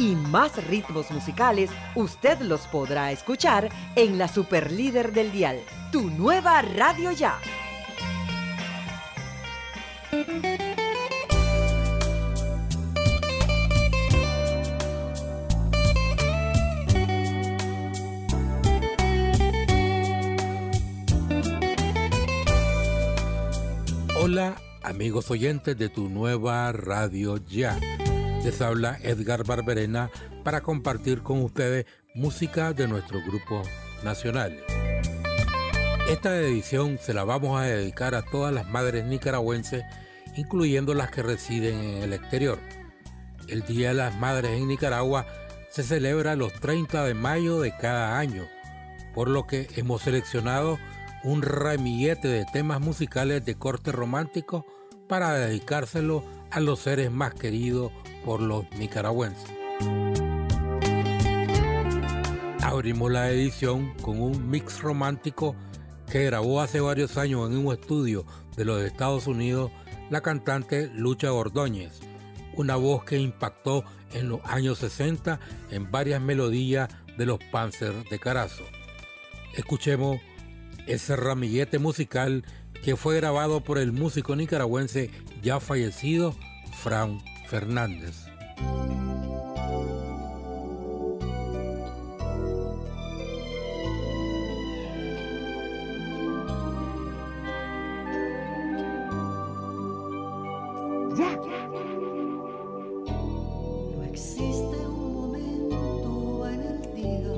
y más ritmos musicales, usted los podrá escuchar en la Superlíder del Dial, tu nueva radio ya. Hola amigos oyentes de tu nueva radio ya. Les habla Edgar Barberena para compartir con ustedes música de nuestro grupo nacional. Esta edición se la vamos a dedicar a todas las madres nicaragüenses, incluyendo las que residen en el exterior. El Día de las Madres en Nicaragua se celebra los 30 de mayo de cada año, por lo que hemos seleccionado un ramillete de temas musicales de corte romántico para dedicárselo a los seres más queridos por los nicaragüenses. Abrimos la edición con un mix romántico que grabó hace varios años en un estudio de los Estados Unidos la cantante Lucha Ordóñez, una voz que impactó en los años 60 en varias melodías de los Panzer de Carazo. Escuchemos ese ramillete musical que fue grabado por el músico nicaragüense ya fallecido Fran Fernández, no existe un momento en el día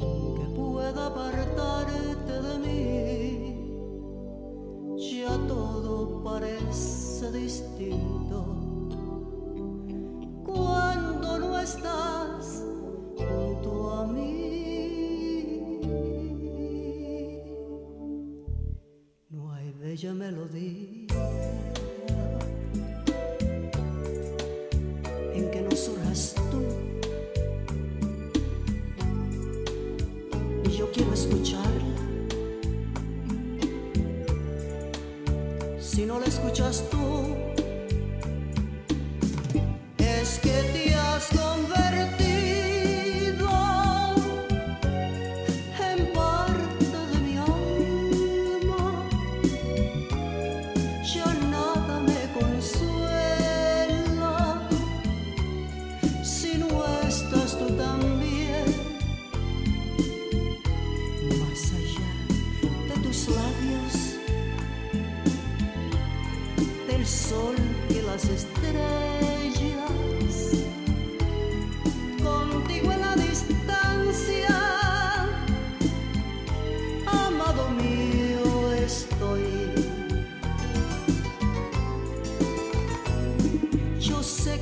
en que pueda apartarte de mí, ya todo parece distinto. Cuando no estás junto a mí, no hay bella melodía. si no la escuchas tú, es que te has convertido.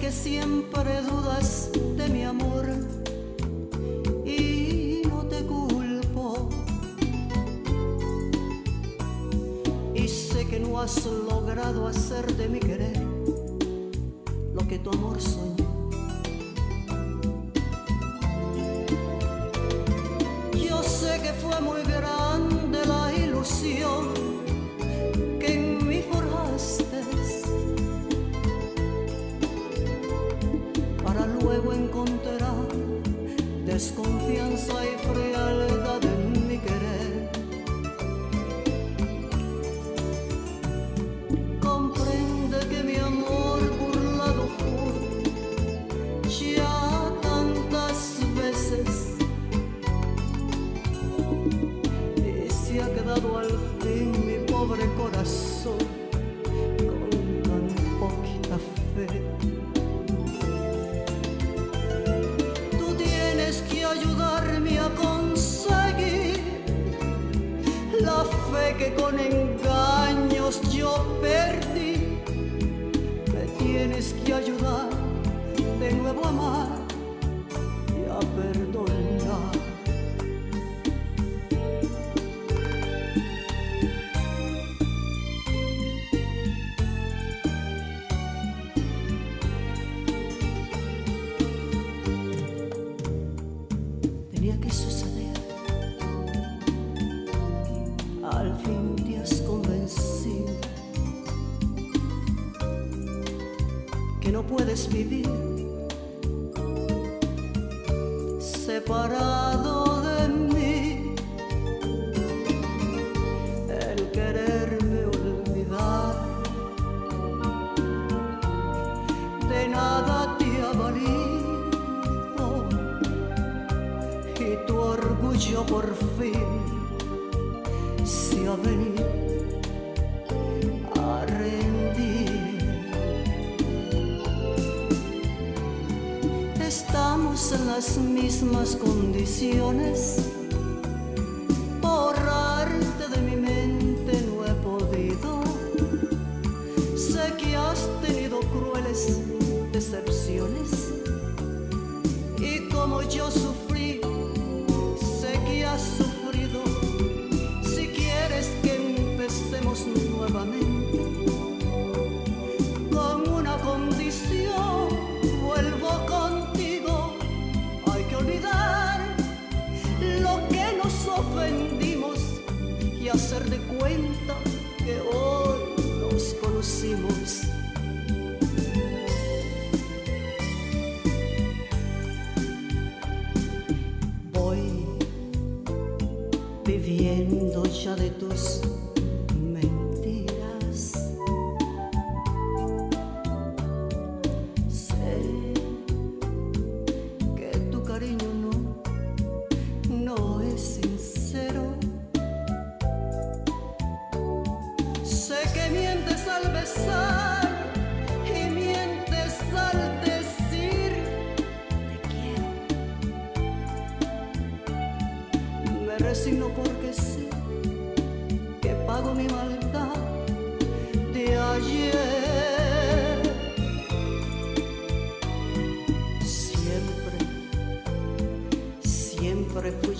que siempre dudas de mi amor y no te culpo. Y sé que no has logrado hacer de mi querer lo que tu amor soñó. Yo sé que fue muy grave desconfianza y frío.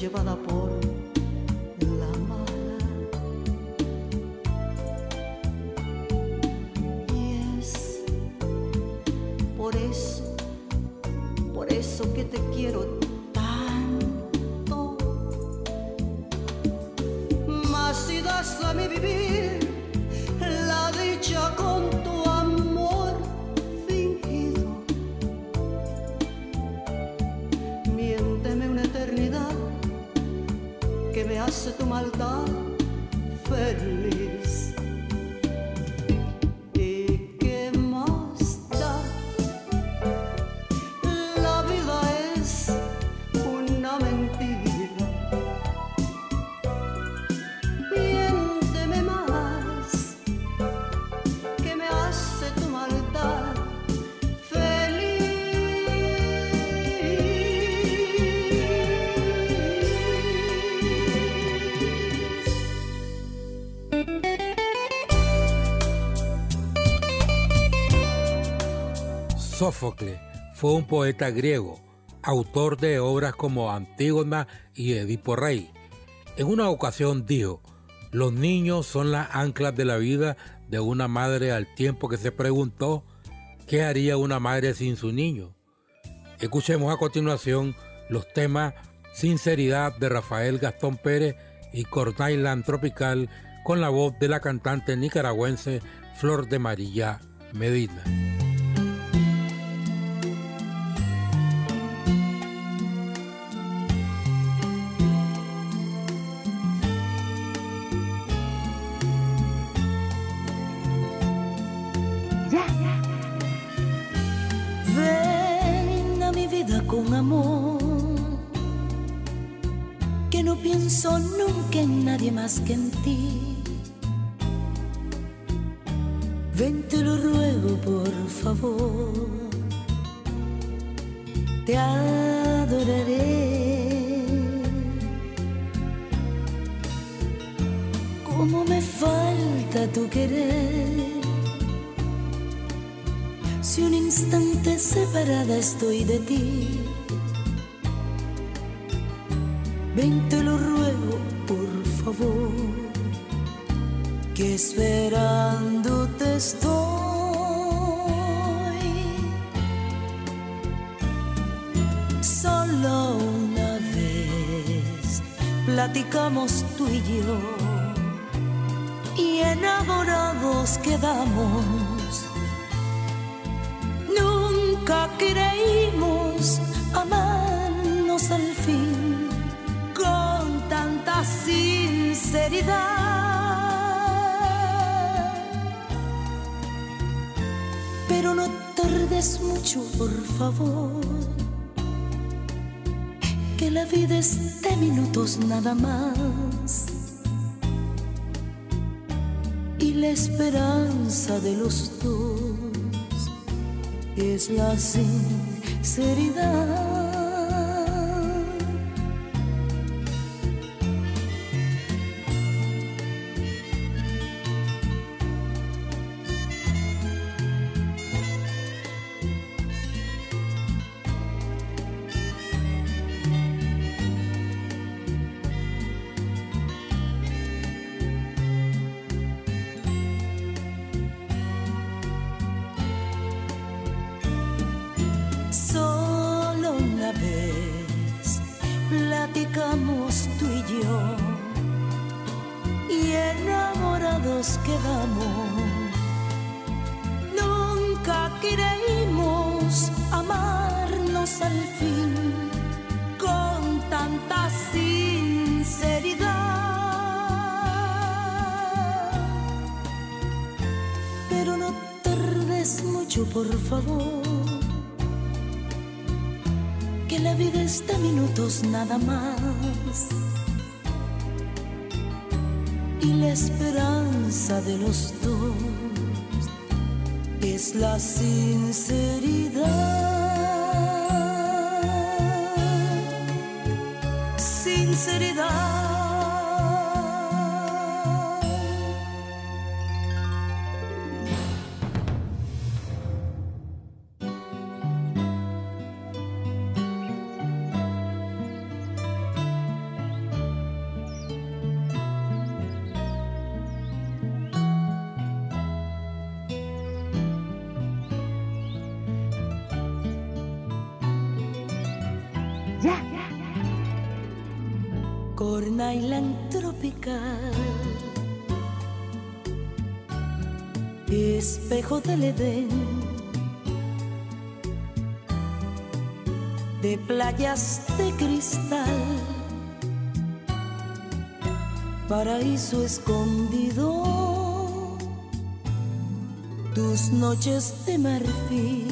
Siempre fui llevada por Sófocles fue un poeta griego, autor de obras como Antígona y Edipo Rey. En una ocasión dijo, los niños son las anclas de la vida de una madre al tiempo que se preguntó qué haría una madre sin su niño. Escuchemos a continuación los temas Sinceridad de Rafael Gastón Pérez y Cornailand Tropical con la voz de la cantante nicaragüense Flor de María Medina. Pienso nunca en nadie más que en ti. Ven, te lo ruego, por favor, te adoraré. Como me falta tu querer. Si un instante separada estoy de ti, ven te lo ruego por favor, que esperándote estoy. Solo una vez platicamos tú y yo, y enamorados quedamos. Nunca creímos sinceridad. Pero no tardes mucho, por favor que la vida es de minutos nada más. Y la esperanza de los dos es la sinceridad. Nada más. Y la esperanza de los dos es la. Sinceridad. De playas de cristal, paraíso escondido, tus noches de marfil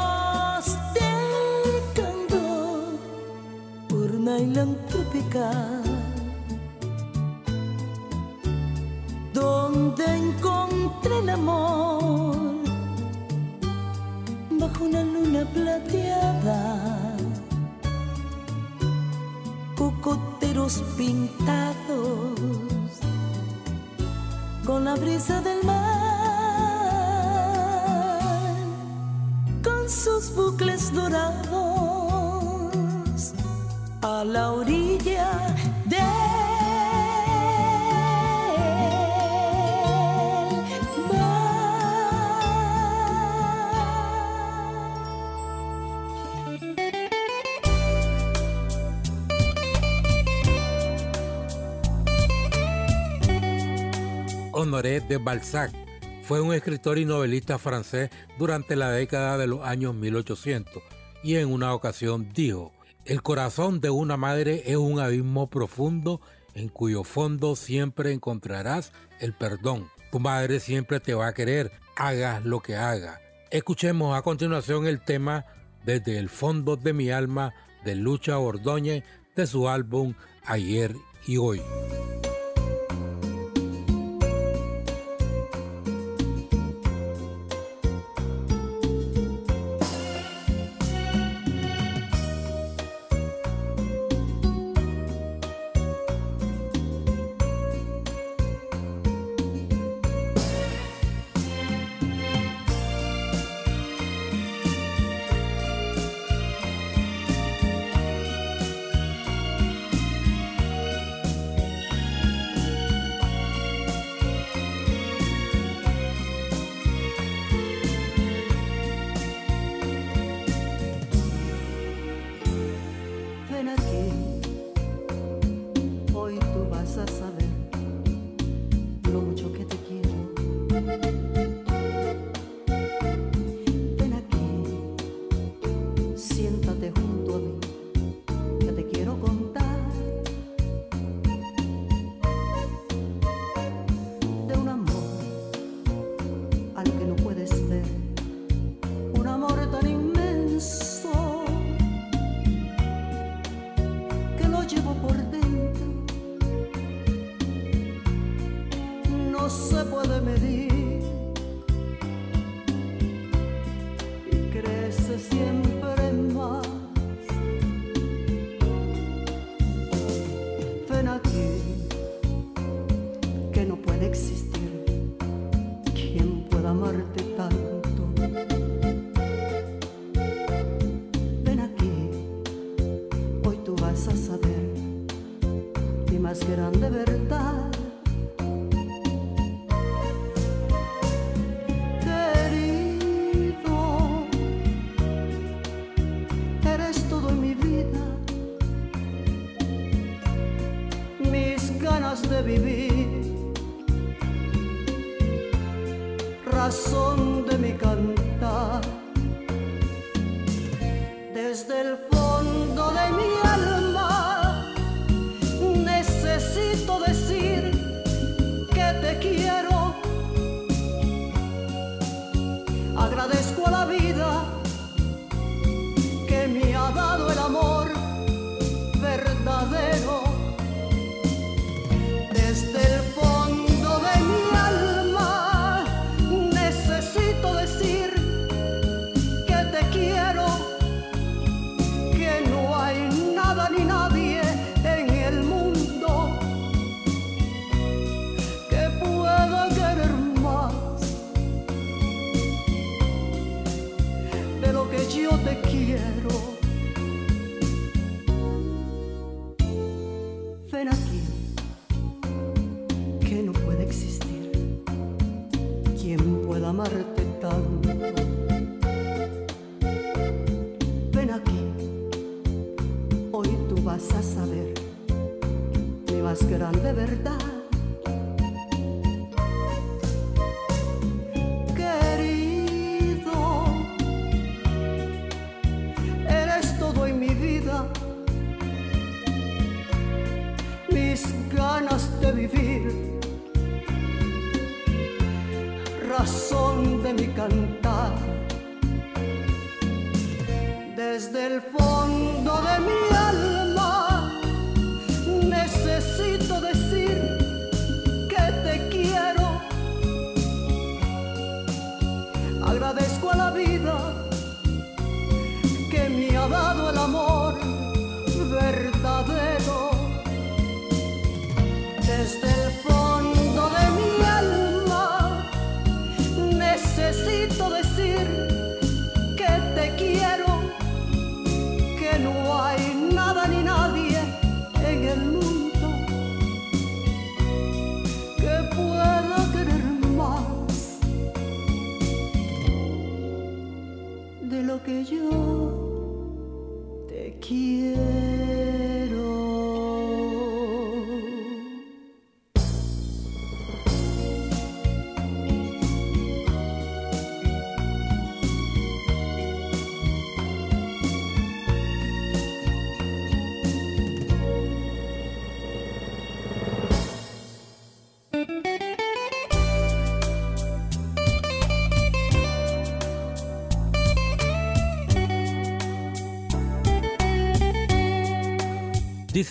cerca, donde encontré el amor bajo una luna plateada, cocoteros pintados con la brisa del mar, con sus bucles dorados la orilla Honoré de Balzac fue un escritor y novelista francés durante la década de los años 1800 y en una ocasión dijo, el corazón de una madre es un abismo profundo en cuyo fondo siempre encontrarás el perdón. Tu madre siempre te va a querer, hagas lo que haga. Escuchemos a continuación el tema Desde el fondo de mi alma de Lucha Ordóñez de su álbum Ayer y Hoy. De mi alma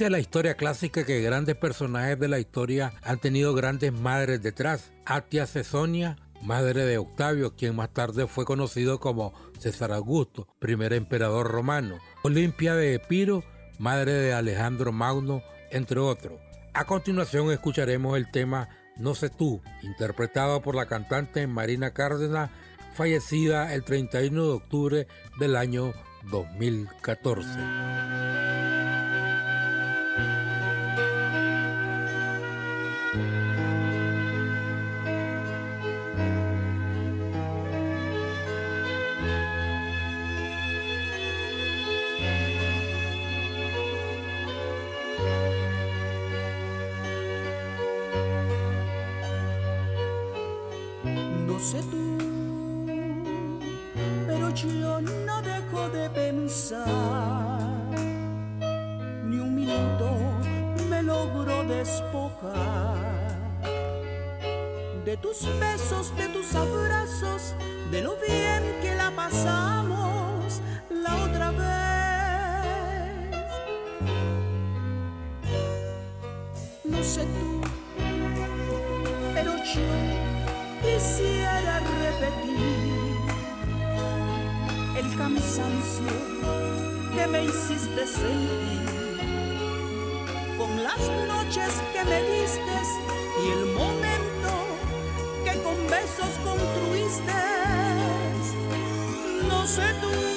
Dice la historia clásica que grandes personajes de la historia han tenido grandes madres detrás. Atia Cesonia, madre de Octavio, quien más tarde fue conocido como César Augusto, primer emperador romano. Olimpia de Epiro, madre de Alejandro Magno, entre otros. A continuación escucharemos el tema No sé tú, interpretado por la cantante Marina Cárdenas, fallecida el 31 de octubre del año 2014. Pero yo no dejo de pensar. Ni un minuto me logro despojar de tus besos, de tus abrazos, de lo bien que la pasamos el cansancio que me hiciste sentir con las noches que me diste y el momento que con besos construiste. No sé tú,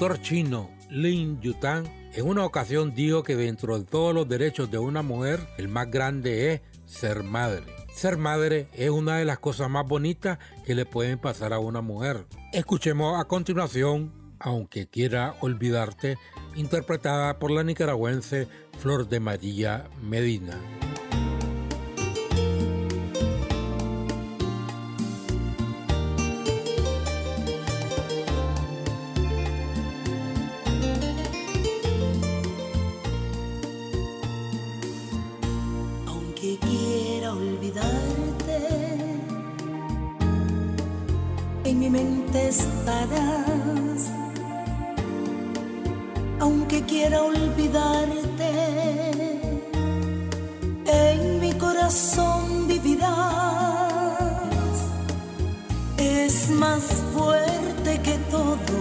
Escritor chino Lin Yutang En una ocasión dijo que dentro de todos los derechos de una mujer, el más grande es ser madre. Ser madre es una de las cosas más bonitas que le pueden pasar a una mujer. Escuchemos a continuación, aunque quiera olvidarte, interpretada por la nicaragüense Flor de María Medina. Aunque quiera olvidarte, en mi corazón vivirás. Es más fuerte que todo,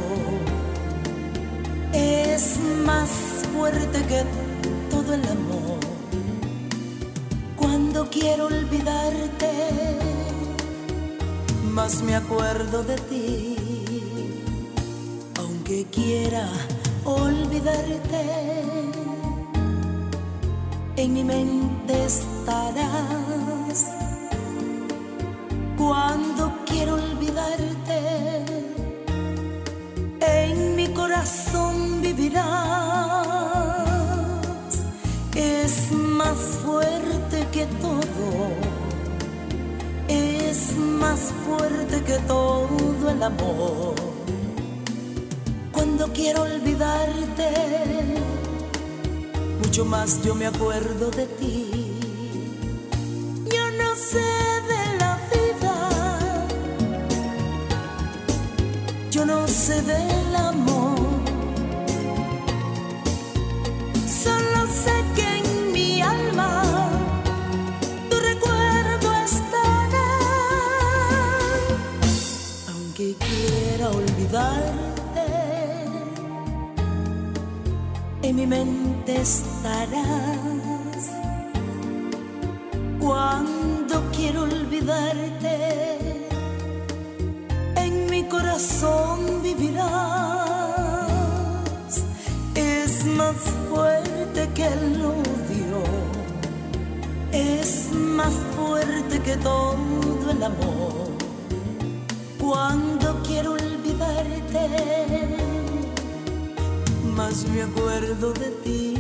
es más fuerte que todo el amor. Cuando quiero olvidarte, más me acuerdo de ti, aunque quiera olvidarte. En mi mente estarás cuando quiero olvidarte. En mi corazón vivirás. Es más fuerte que todo. Es más fuerte que todo el amor cuando quiero olvidarte, mucho más yo me acuerdo de ti. Yo no sé de la vida, yo no sé del mi mente estarás cuando quiero olvidarte. En mi corazón vivirás. Es más fuerte que el odio. Es más fuerte que todo el amor. Cuando quiero olvidarte más me acuerdo de ti.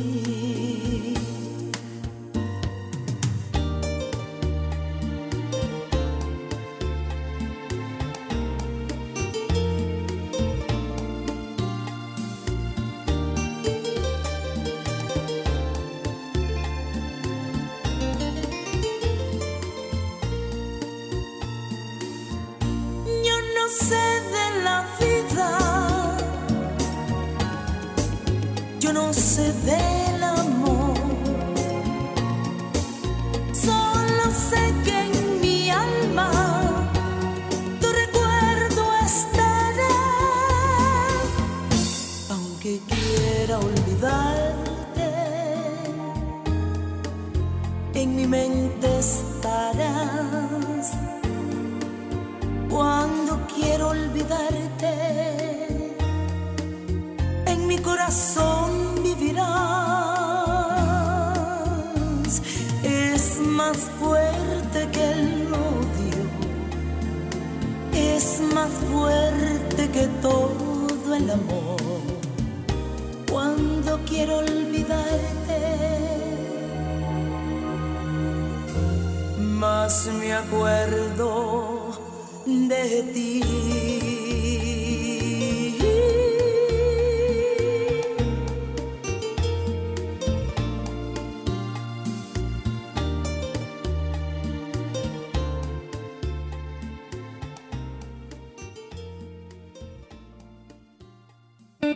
La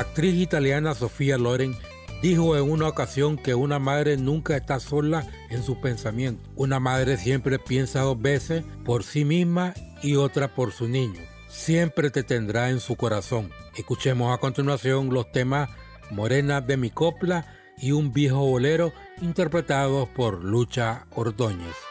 actriz italiana Sofía Loren dijo en una ocasión que una madre nunca está sola en sus pensamientos. Una madre siempre piensa dos veces por sí misma y otra por su niño. Siempre te tendrá en su corazón. Escuchemos a continuación los temas Morena de mi copla y un viejo bolero interpretados por Lucha Ordóñez.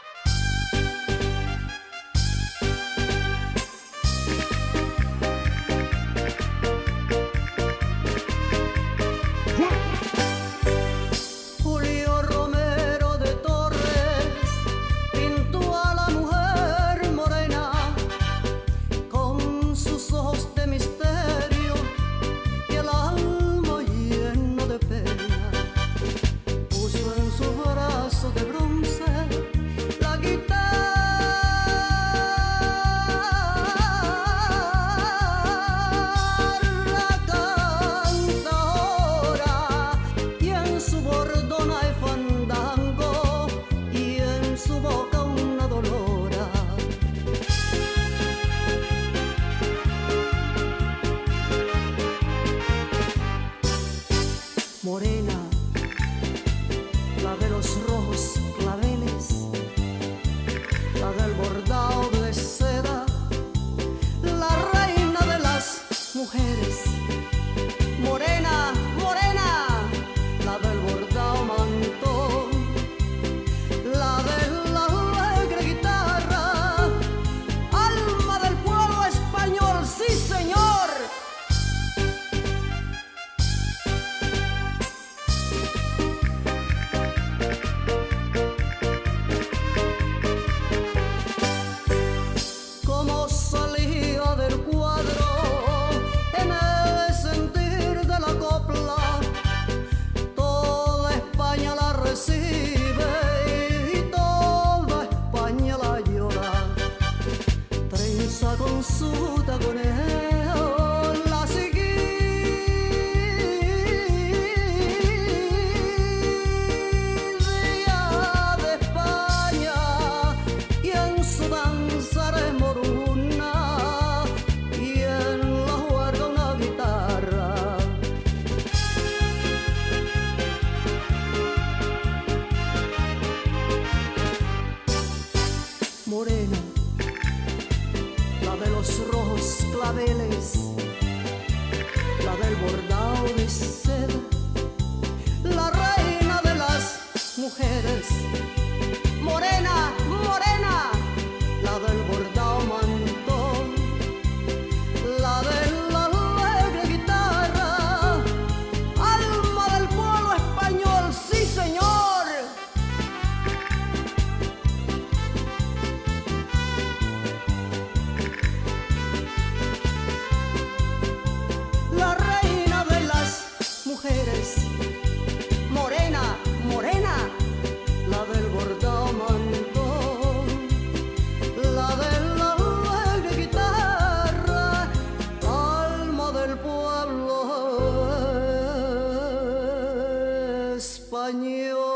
español.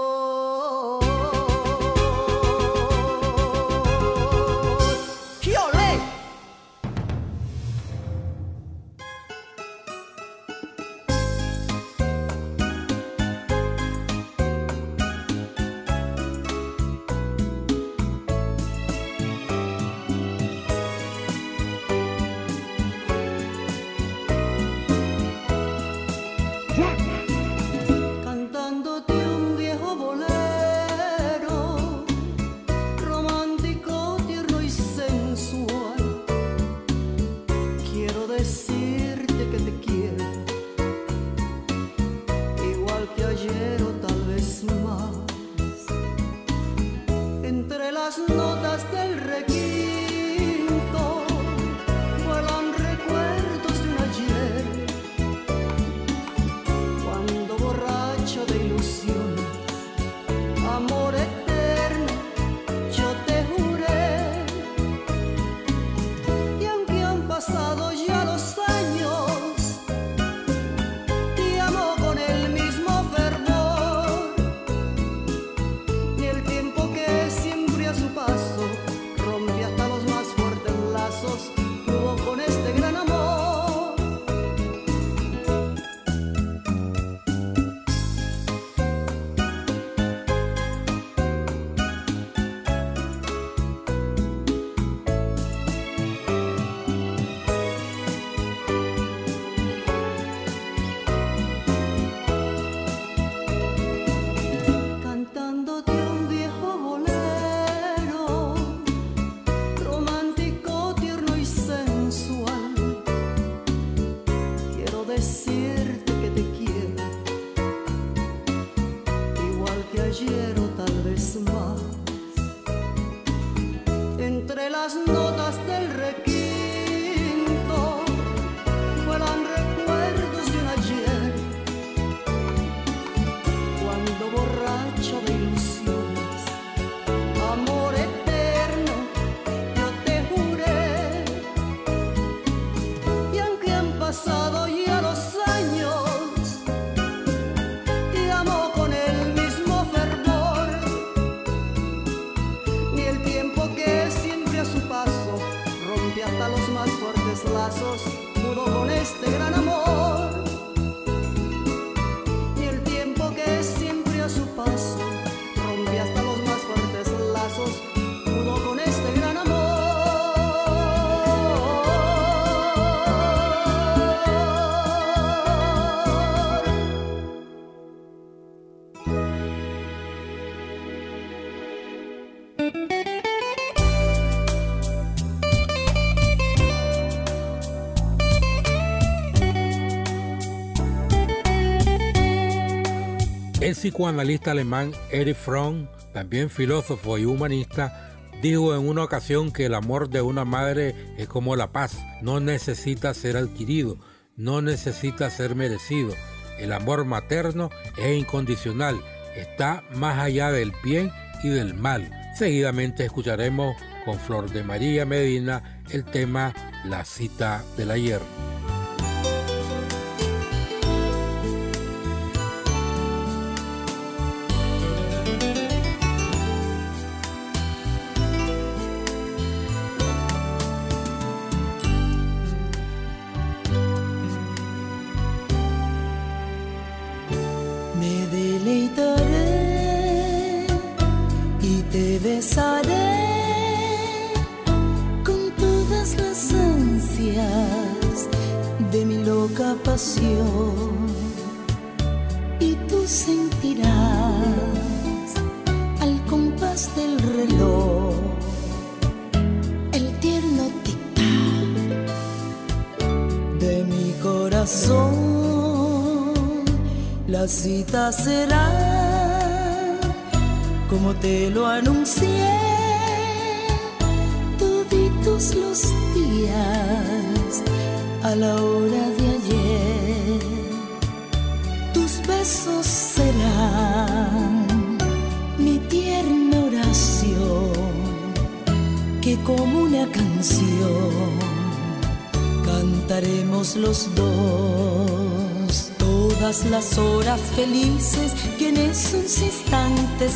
Psicoanalista alemán Erich Fromm, también filósofo y humanista, dijo en una ocasión que el amor de una madre es como la paz, no necesita ser adquirido, no necesita ser merecido. El amor materno es incondicional, está más allá del bien y del mal. Seguidamente escucharemos con Flor de María Medina el tema La cita del ayer.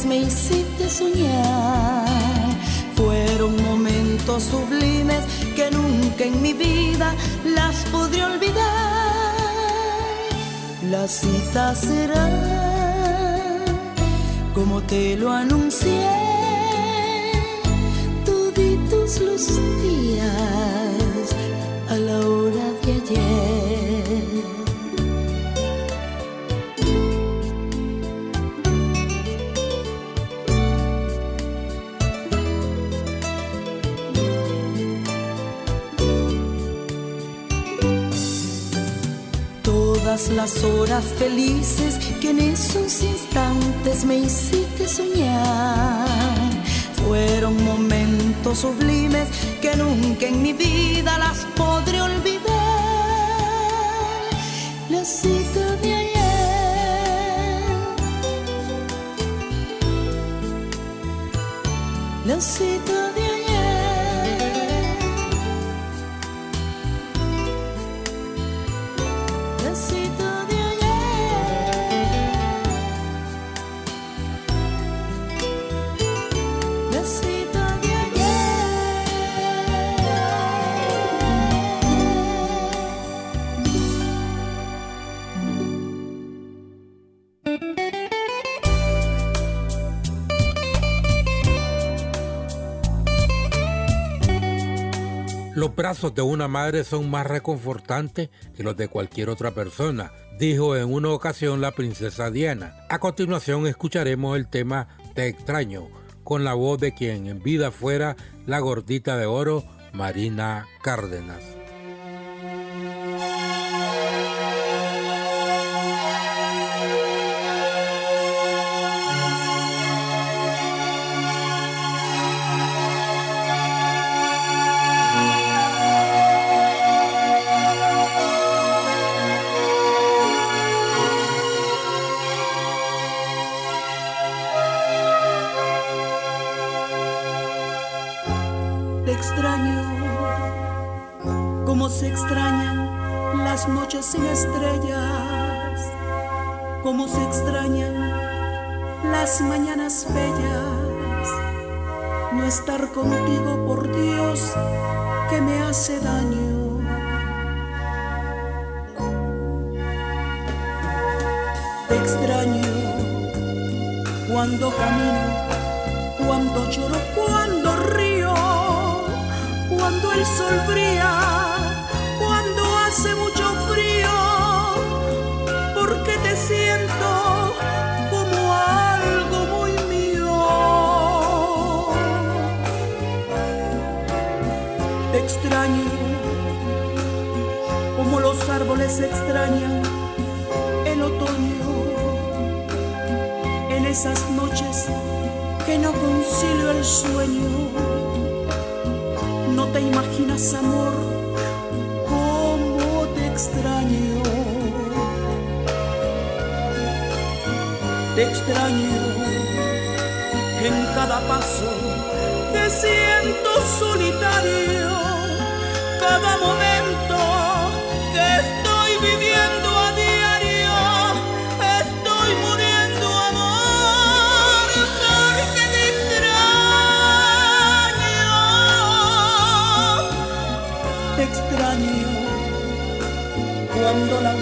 Me hiciste soñar. Fueron momentos sublimes que nunca en mi vida las podré olvidar. La cita será como te lo anuncié, toditos los días a la hora de ayer. Horas felices que en esos instantes me hiciste soñar. Fueron momentos sublimes que nunca en mi vida las Los brazos de una madre son más reconfortantes que los de cualquier otra persona, dijo en una ocasión la princesa Diana. A continuación escucharemos el tema Te extraño, con la voz de quien en vida fuera la gordita de oro, Marina Cárdenas. Sin estrellas, como se extrañan las mañanas bellas. No estar contigo, por Dios, que me hace daño. Te extraño cuando camino, cuando lloro, cuando río, cuando el sol brilla siento como algo árboles extrañan el otoño. En esas noches que no concilio el sueño, no te imaginas amor, cómo te extraño. Te extraño en cada paso, te siento solitario, cada momento cuando la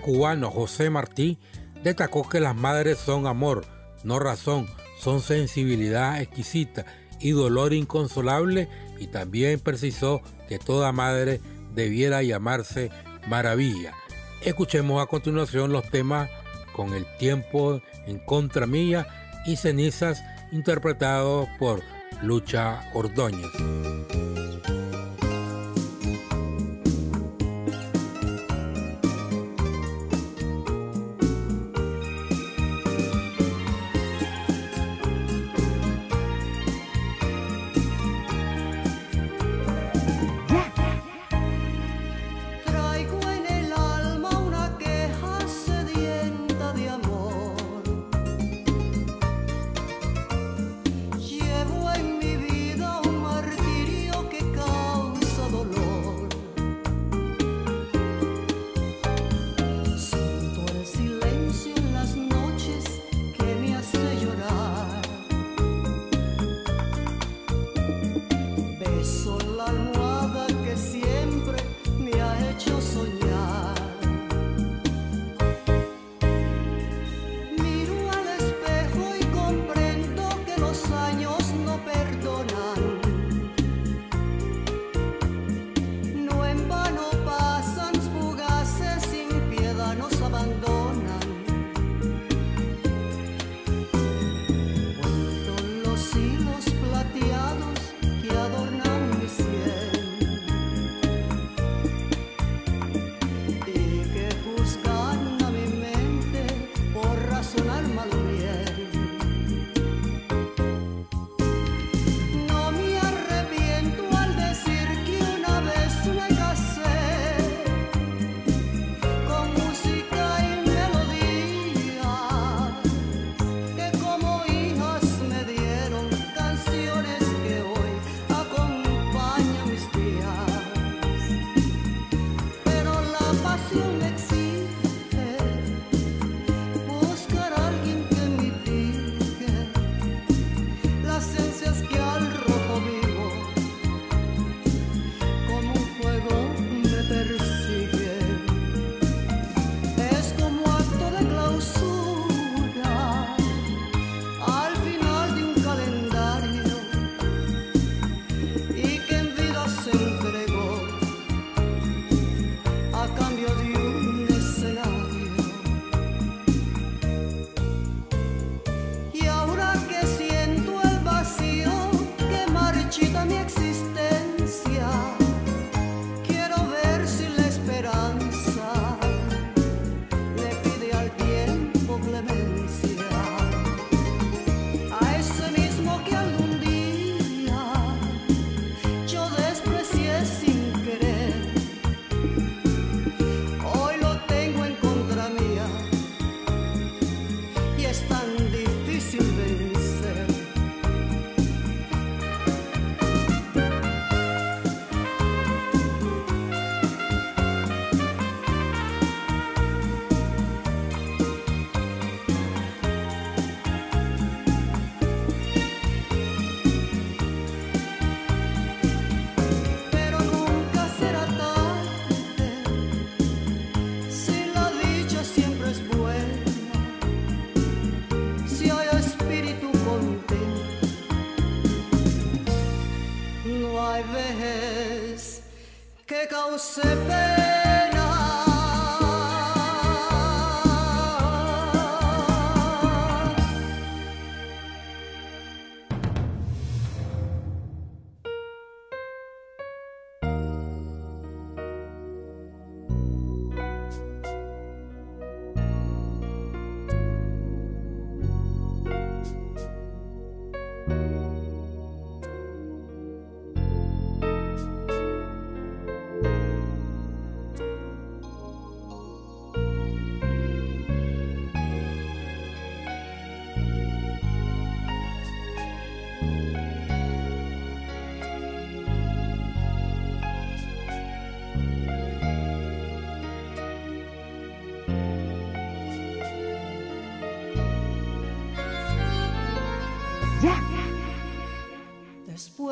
cubano José Martí destacó que las madres son amor, no razón, son sensibilidad exquisita y dolor inconsolable y también precisó que toda madre debiera llamarse maravilla. Escuchemos a continuación los temas con el tiempo en contra mía y cenizas interpretados por Lucha Ordóñez.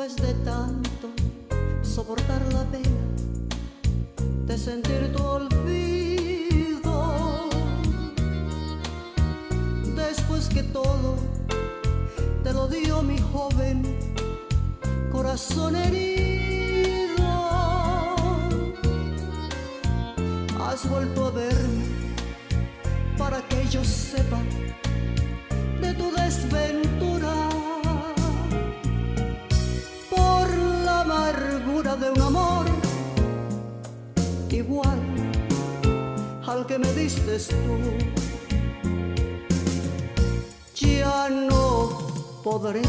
después de tanto soportar la pena de sentir eres tú. Ya no podré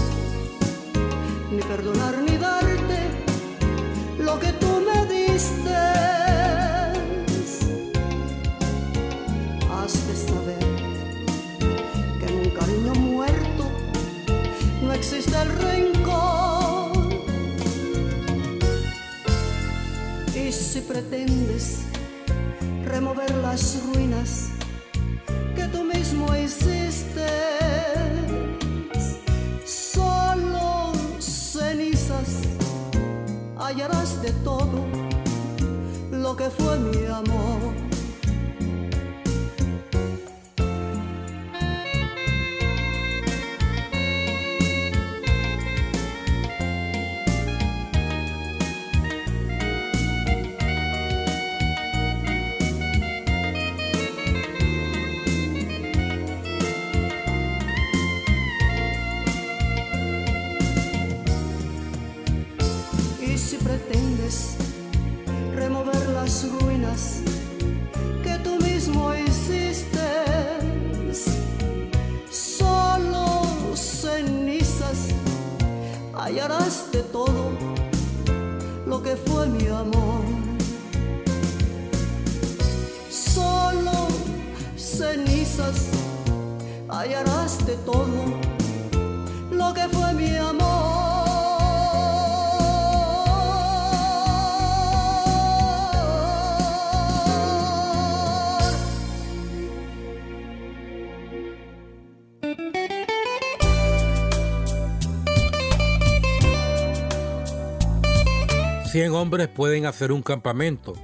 hombres pueden hacer un campamento,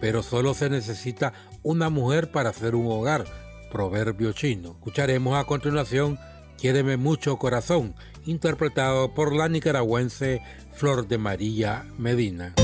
pero solo se necesita una mujer para hacer un hogar, proverbio chino. Escucharemos a continuación Quiéreme mucho corazón, interpretado por la nicaragüense Flor de María Medina.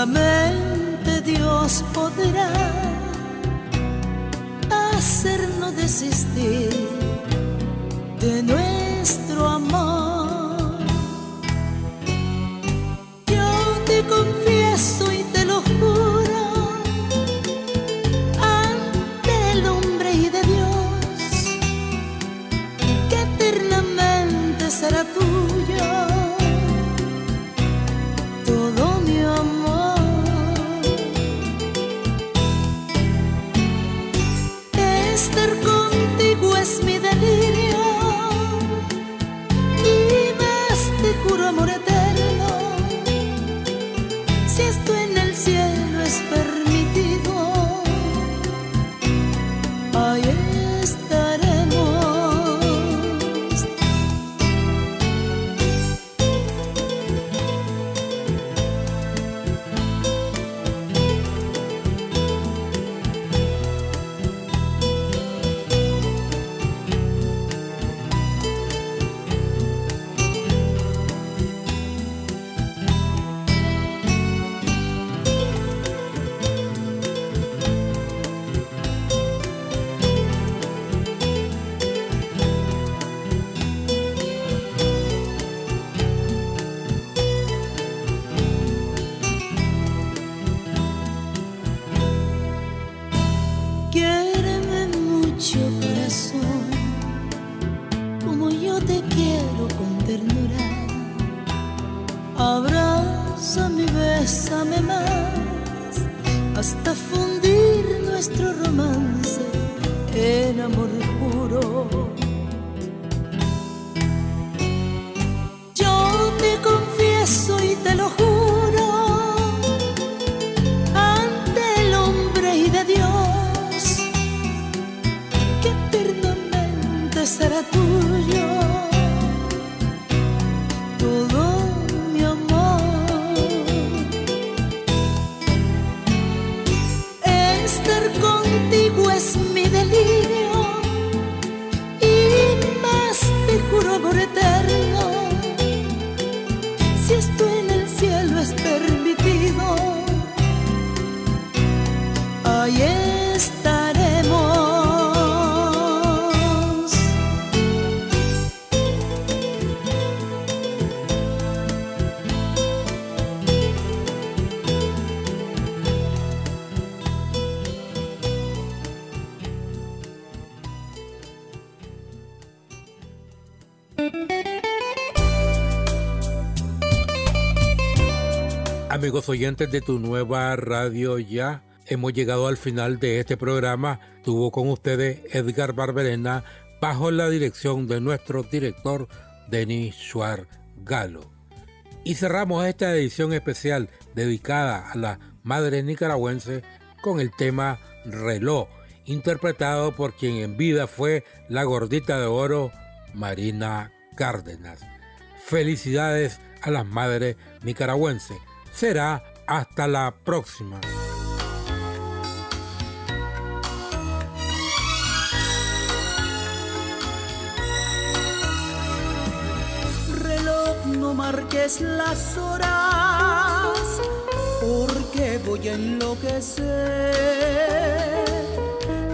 Solamente Dios podrá hacernos desistir. Amigos oyentes de tu nueva radio ya, hemos llegado al final de este programa. Tuvo con ustedes Edgar Barberena bajo la dirección de nuestro director Denis Schwar Galo. Y cerramos esta edición especial dedicada a la madre nicaragüense con el tema Reloj, interpretado por quien en vida fue la gordita de oro Marina Cárdenas. Felicidades a las madres nicaragüenses será hasta la próxima. Reloj, no marques las horas, porque voy a enloquecer.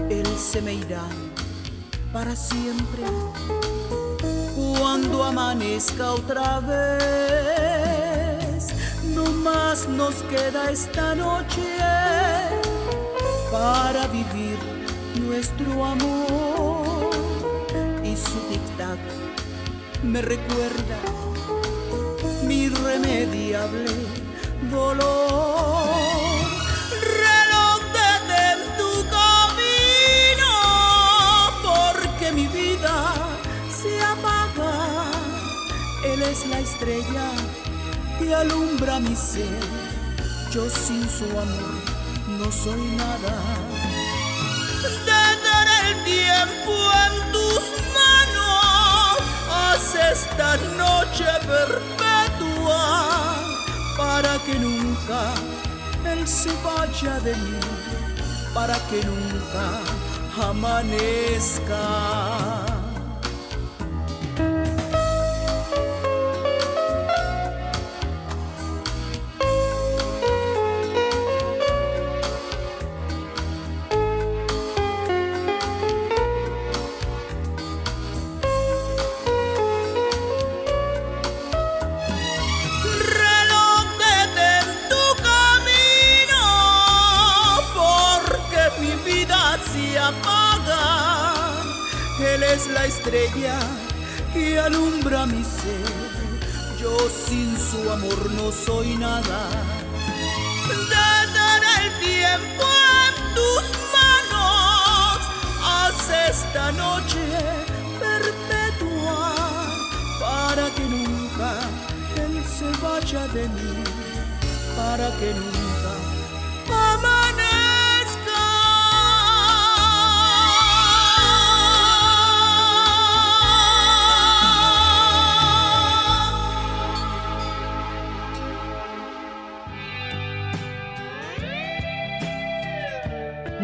Él se me irá para siempre cuando amanezca otra vez más nos queda esta noche para vivir nuestro amor. Y su tic-tac me recuerda mi irremediable dolor. Reloj en tu camino, porque mi vida se apaga. Él es la estrella que alumbra mi ser. Yo sin su amor no soy nada. Detener el tiempo en tus manos, haz esta noche perpetua para que nunca él se vaya de mí, para que nunca amanezca. Estrella que alumbra mi ser. Yo sin su amor no soy nada. Detener el tiempo en tus manos. Haz esta noche perpetua para que nunca él se vaya de mí. Para que nunca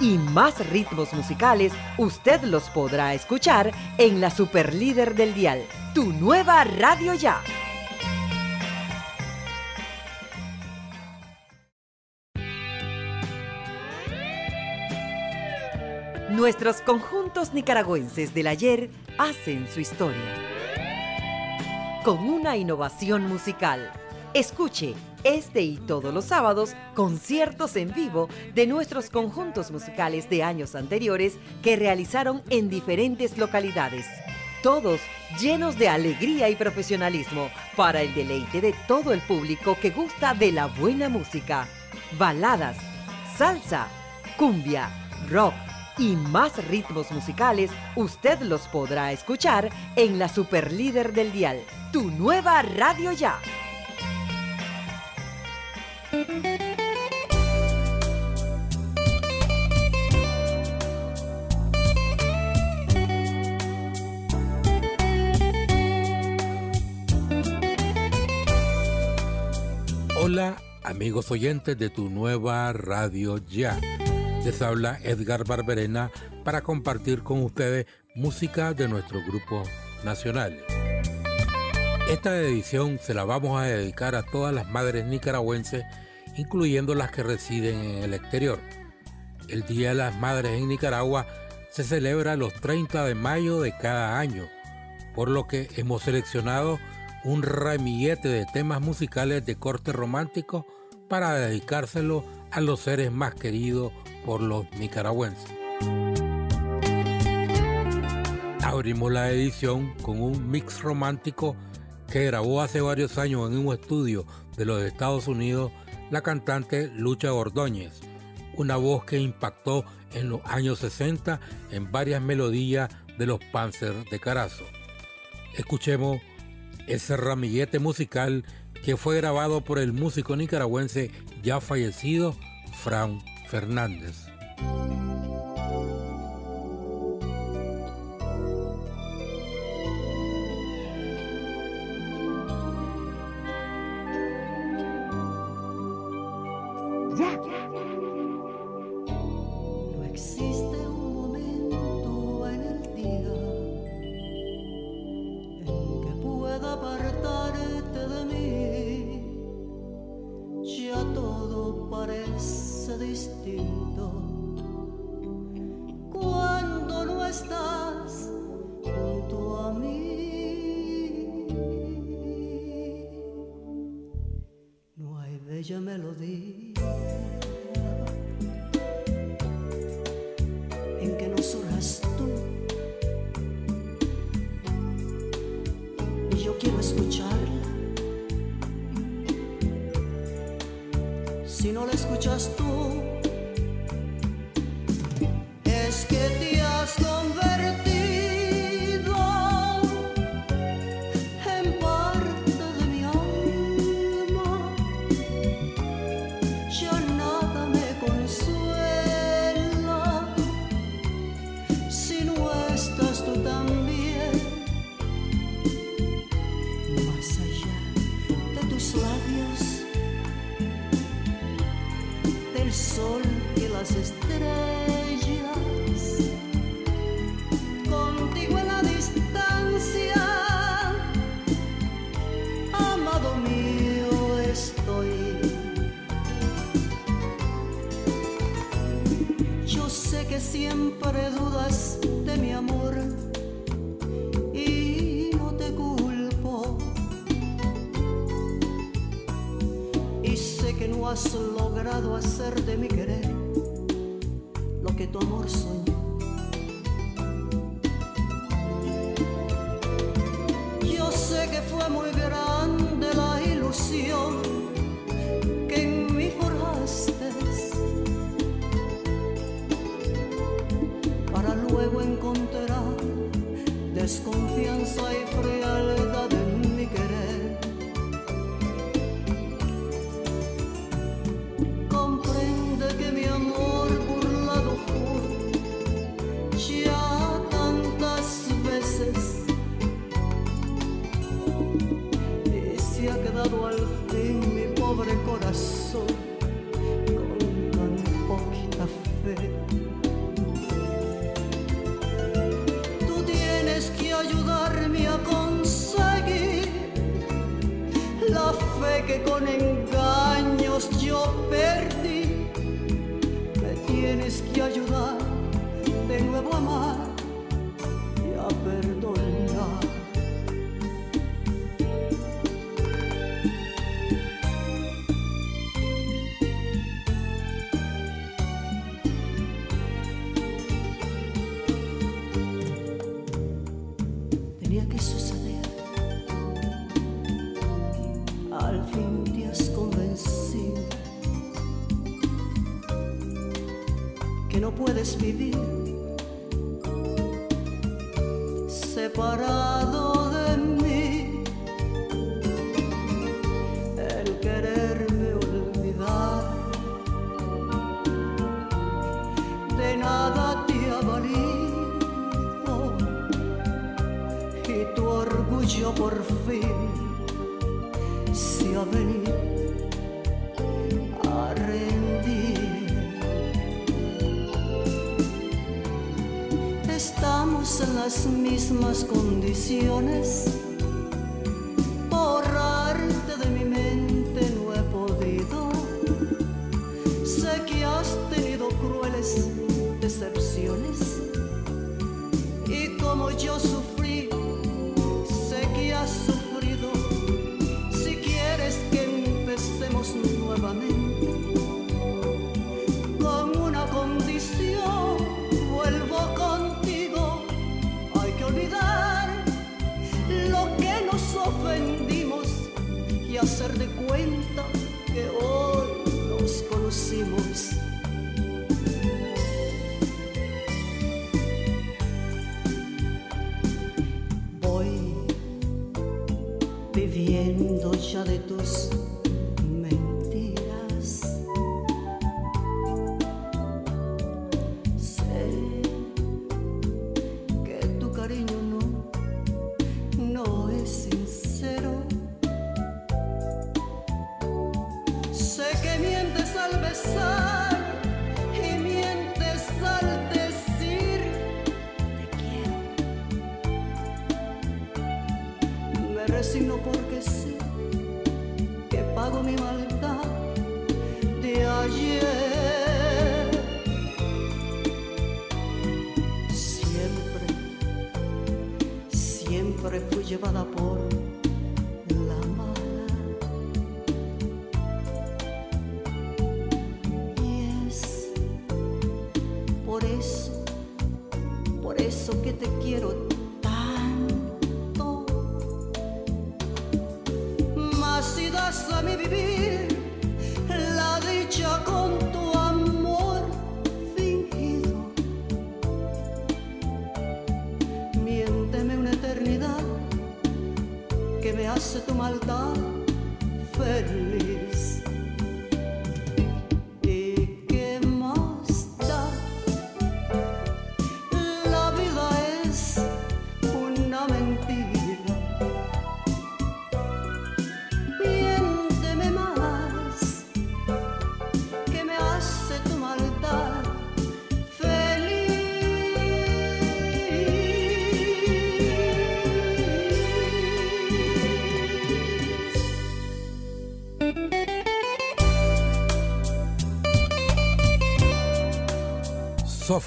y más ritmos musicales, usted los podrá escuchar en la Superlíder del Dial, tu nueva radio ya. Nuestros conjuntos nicaragüenses del ayer hacen su historia. Con una innovación musical. Escuche este y todos los sábados conciertos en vivo de nuestros conjuntos musicales de años anteriores que realizaron en diferentes localidades. Todos llenos de alegría y profesionalismo para el deleite de todo el público que gusta de la buena música. Baladas, salsa, cumbia, rock y más ritmos musicales, usted los podrá escuchar en la Superlíder del Dial, tu nueva radio ya. Hola amigos oyentes de tu nueva radio ya. Les habla Edgar Barberena para compartir con ustedes música de nuestro grupo nacional. Esta edición se la vamos a dedicar a todas las madres nicaragüenses, incluyendo las que residen en el exterior. El Día de las Madres en Nicaragua se celebra los 30 de mayo de cada año, por lo que hemos seleccionado un ramillete de temas musicales de corte romántico para dedicárselo a los seres más queridos por los nicaragüenses. Abrimos la edición con un mix romántico que grabó hace varios años en un estudio de los Estados Unidos la cantante Lucha Ordóñez, una voz que impactó en los años 60 en varias melodías de los Panzer de Carazo. Escuchemos ese ramillete musical que fue grabado por el músico nicaragüense ya fallecido Fran Fernández. No existe un momento en el día en que pueda apartarte de mí. Ya todo parece distinto. Cuando no estás junto a mí. bella melodía en que no surjas tú. Y yo quiero escucharla. Si no la escuchas tú, es que te has. contigo en la distancia, amado mío estoy. Yo sé que siempre dudas de mi amor y no te culpo. Y sé que no has logrado hacer de mi querer lo que tu amor soñó. Siempre fui llevada por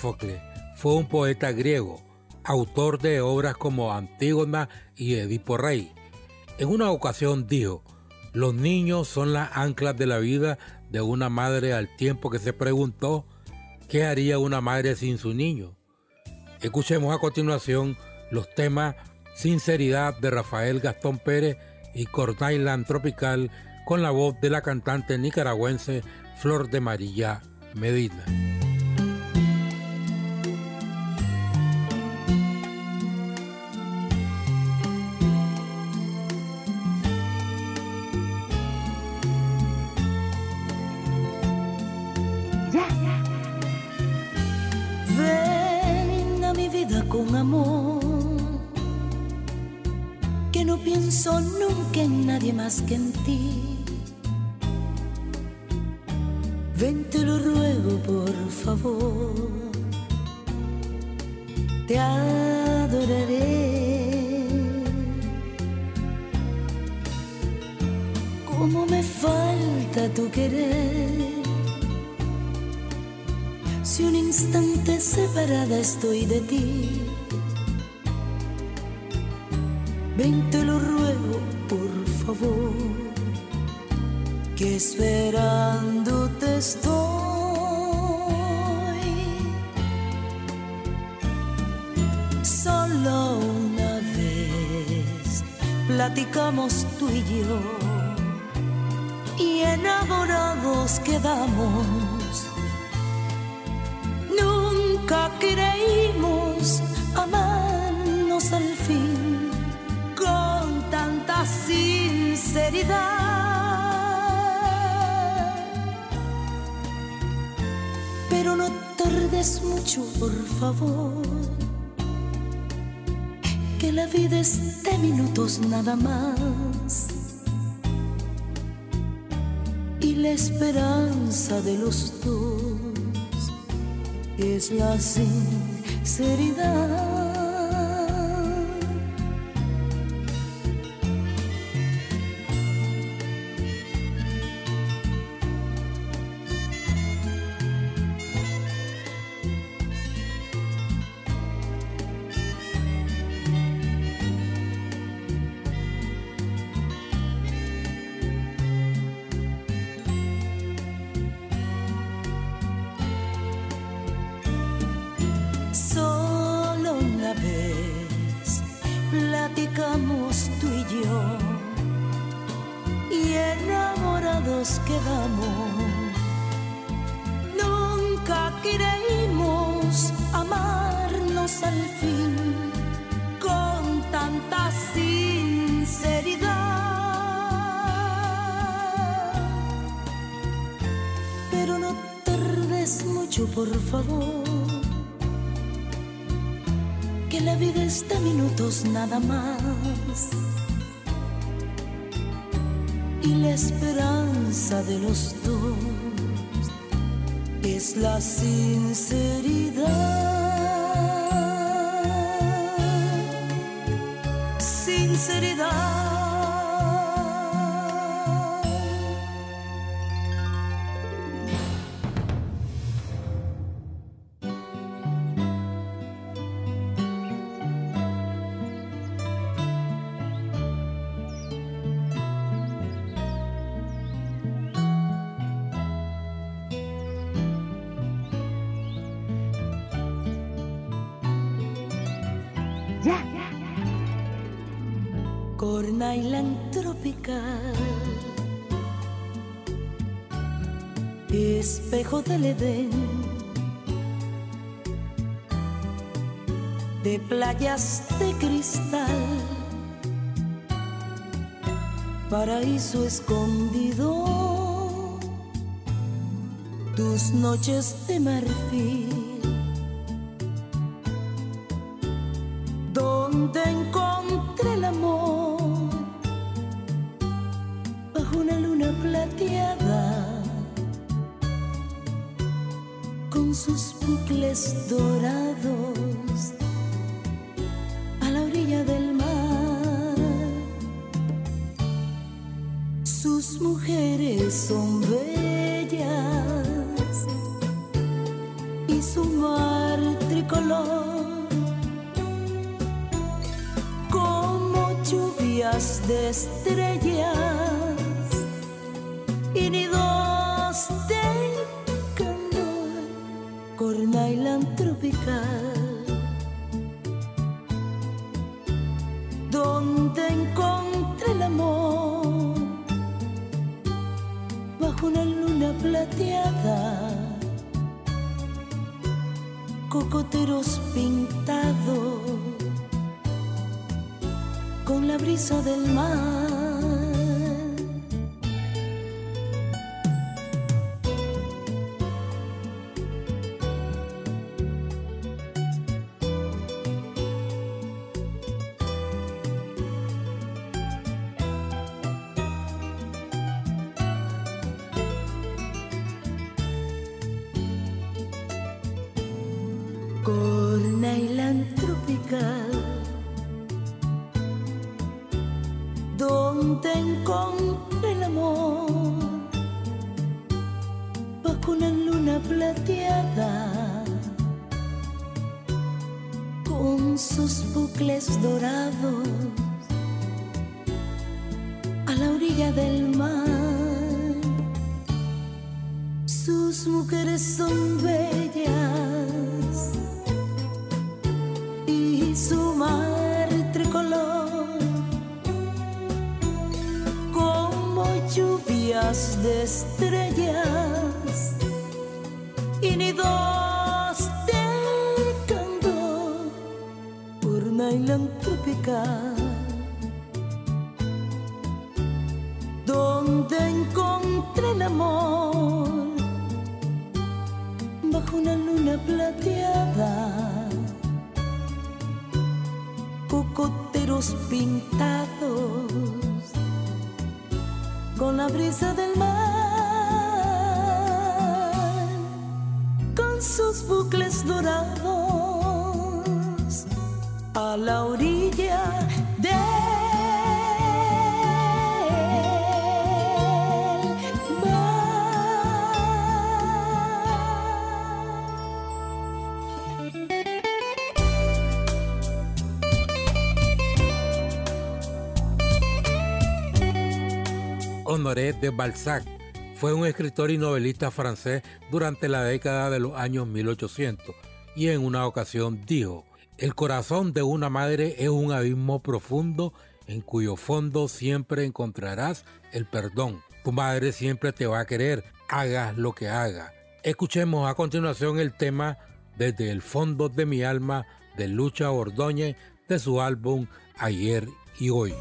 Sófocle, fue un poeta griego, autor de obras como Antígona y Edipo Rey. En una ocasión dijo, los niños son las anclas de la vida de una madre al tiempo que se preguntó qué haría una madre sin su niño. Escuchemos a continuación los temas Sinceridad de Rafael Gastón Pérez y Cornailand Tropical con la voz de la cantante nicaragüense Flor de María Medina. Es nada más. Y la esperanza de los dos es la. Sinceridad. De playas de cristal, paraíso escondido, tus noches de marfil. bucles dorados a la orilla del mar. Sus mujeres son bellas y su mar tricolor como lluvias de estrellas y nidos. island tropical, donde encontré el amor bajo una luna plateada, cocoteros pintados con la brisa del mar, con sus bucles dorados Honoré de Balzac fue un escritor y novelista francés durante la década de los años 1800 y en una ocasión dijo, el corazón de una madre es un abismo profundo en cuyo fondo siempre encontrarás el perdón. Tu madre siempre te va a querer, hagas lo que haga. Escuchemos a continuación el tema Desde el fondo de mi alma de Lucha Ordóñez de su álbum Ayer y Hoy.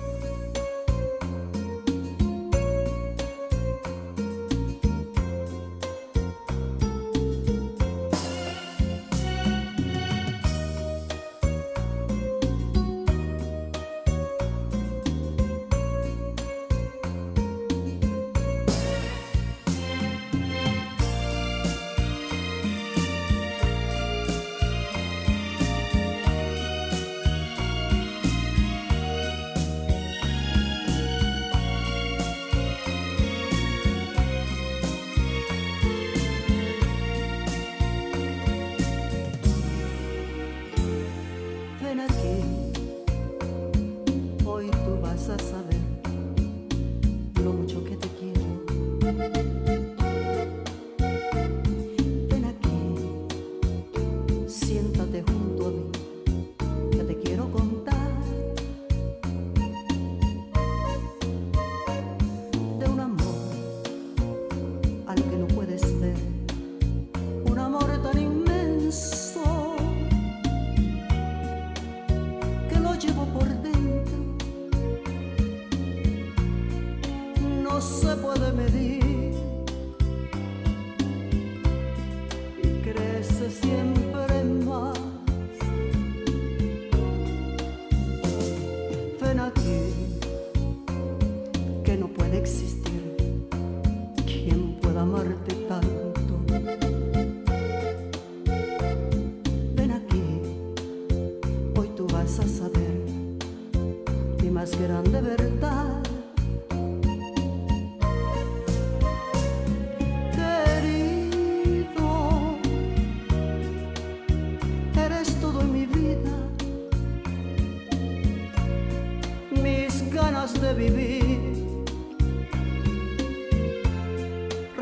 ganas de vivir,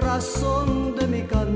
razón de mi cabeza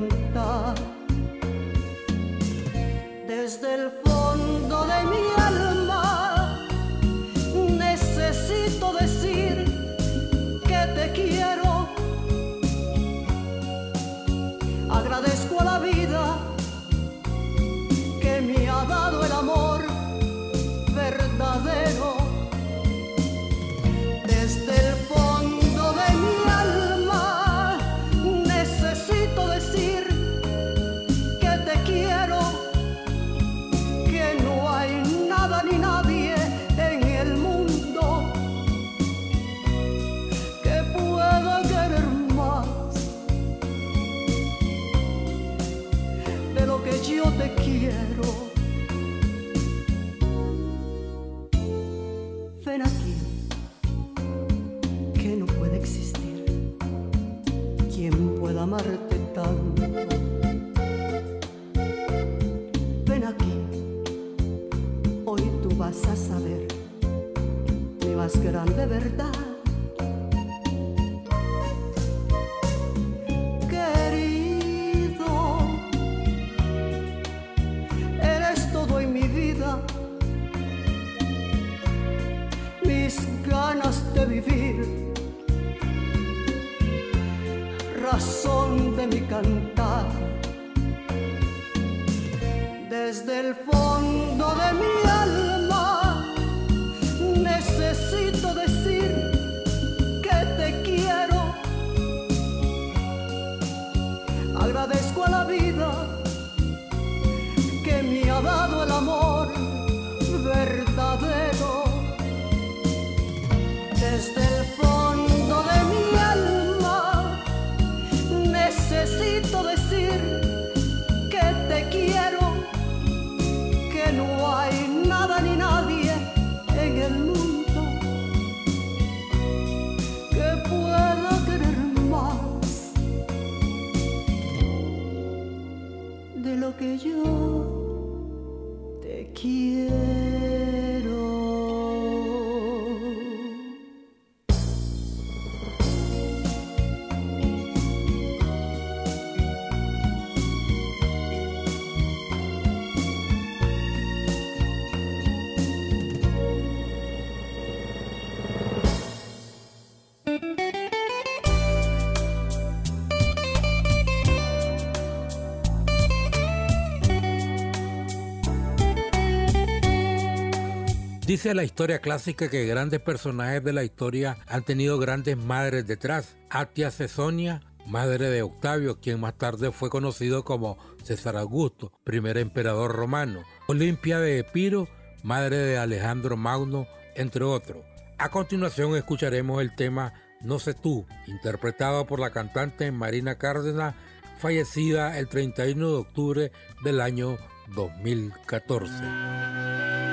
Dice la historia clásica que grandes personajes de la historia han tenido grandes madres detrás. Atia Cesonia, madre de Octavio, quien más tarde fue conocido como César Augusto, primer emperador romano. Olimpia de Epiro, madre de Alejandro Magno, entre otros. A continuación escucharemos el tema No sé tú, interpretado por la cantante Marina Cárdenas, fallecida el 31 de octubre del año 2014.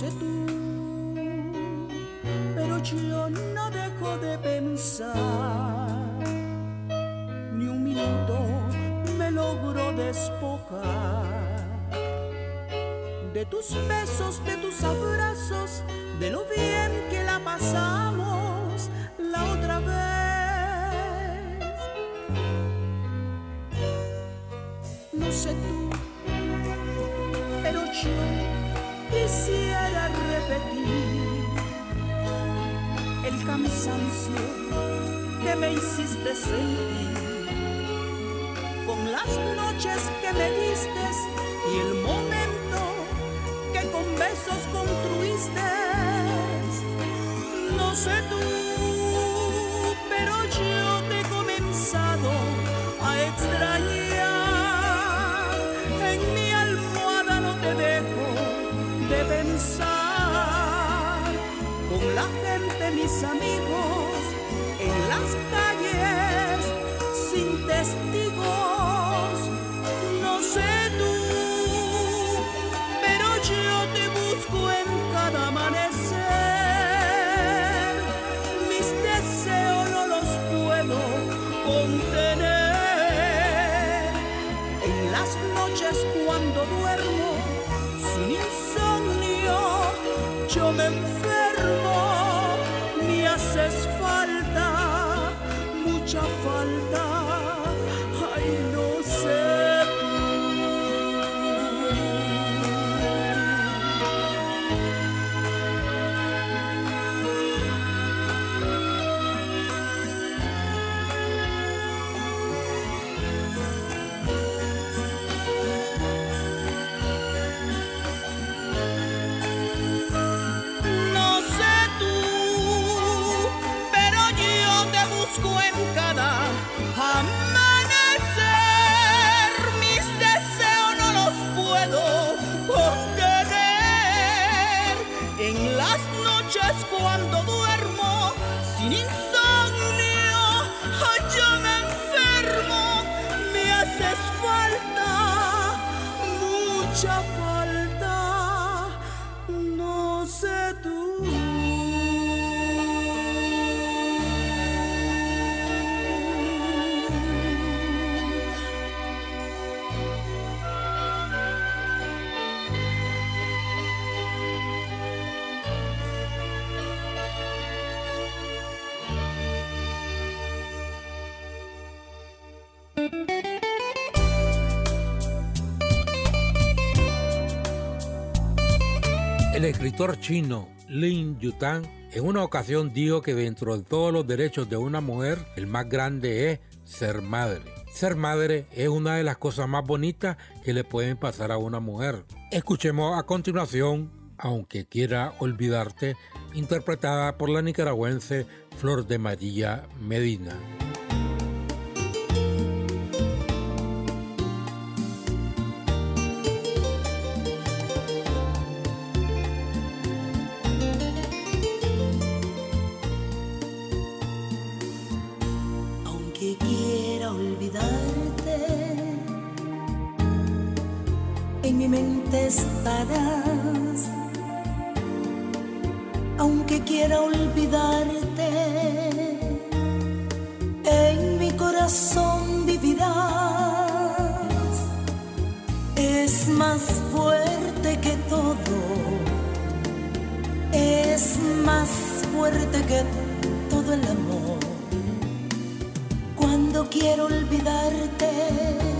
Sé tú, pero yo no dejo de pensar. Ni un minuto me logro despojar de tus besos, de tus abrazos, de lo bien que la pasamos con las noches que me diste y el momento escritor chino Lin Yutang en una ocasión dijo que dentro de todos los derechos de una mujer, el más grande es ser madre. Ser madre es una de las cosas más bonitas que le pueden pasar a una mujer. Escuchemos a continuación, aunque quiera olvidarte, interpretada por la nicaragüense Flor de María Medina. Aunque quiera olvidarte, en mi corazón vivirás. Es más fuerte que todo, es más fuerte que todo el amor. Cuando quiero olvidarte,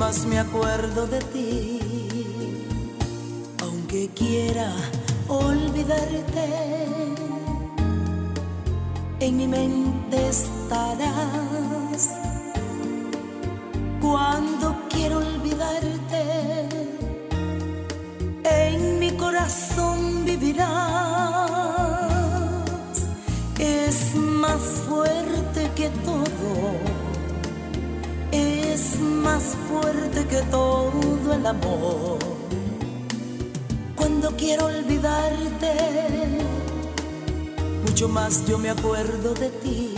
más me acuerdo de ti que quiera olvidarte, en mi mente estarás. Cuando quiero olvidarte, en mi corazón vivirás. Que todo el amor cuando quiero olvidarte, mucho más yo me acuerdo de ti.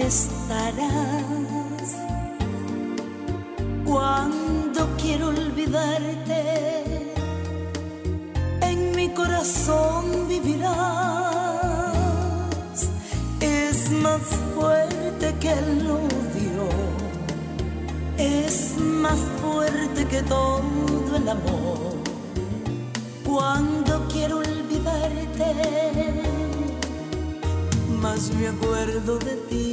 Estarás. Cuando quiero olvidarte, en mi corazón vivirás. Es más fuerte que el odio, es más fuerte que todo el amor. Cuando quiero olvidarte más me acuerdo de ti.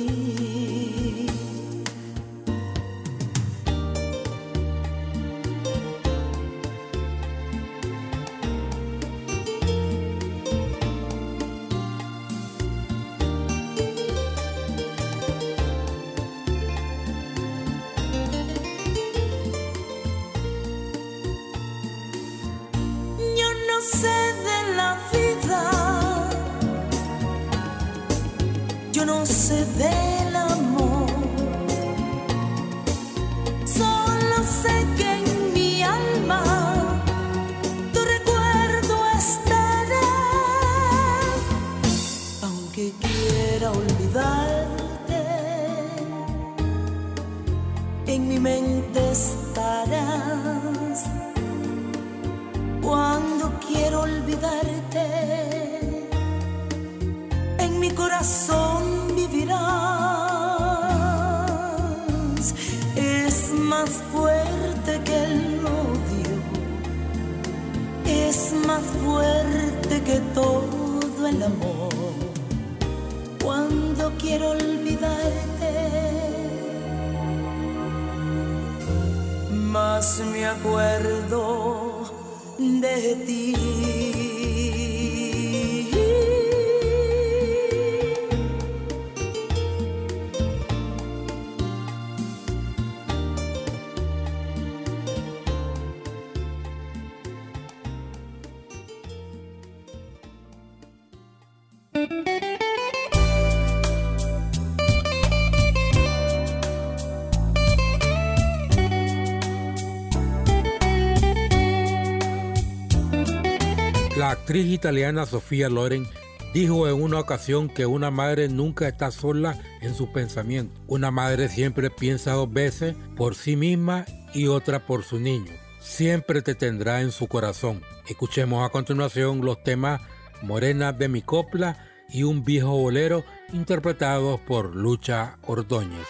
La actriz italiana Sofía Loren dijo en una ocasión que una madre nunca está sola en sus pensamientos. Una madre siempre piensa dos veces por sí misma y otra por su niño. Siempre te tendrá en su corazón. Escuchemos a continuación los temas Morena de mi copla y un viejo bolero interpretados por Lucha Ordóñez.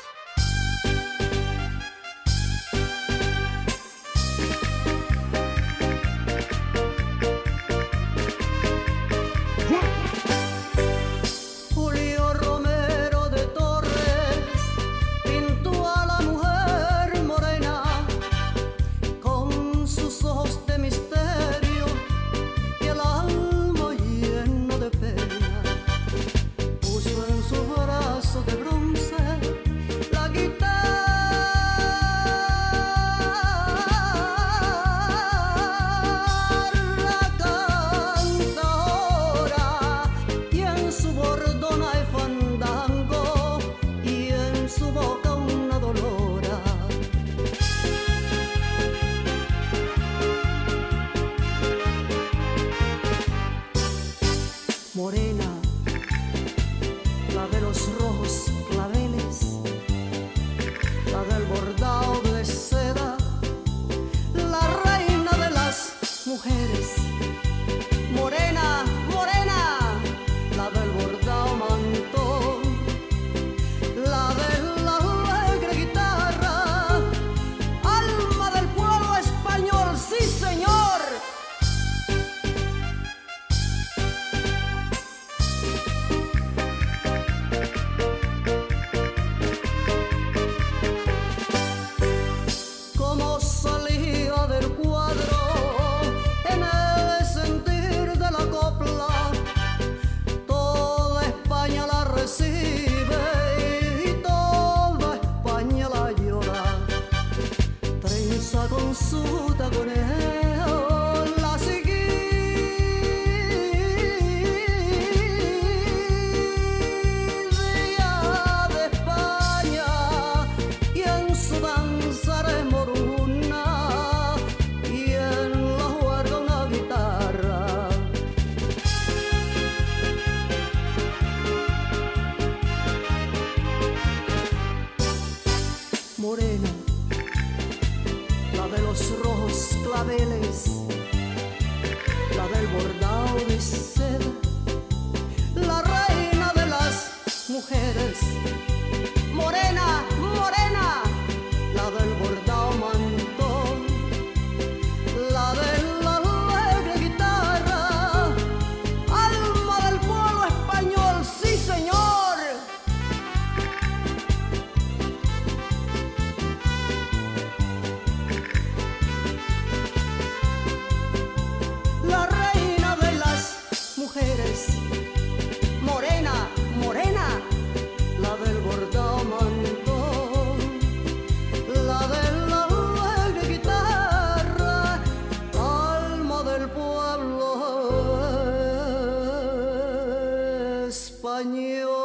Испанию.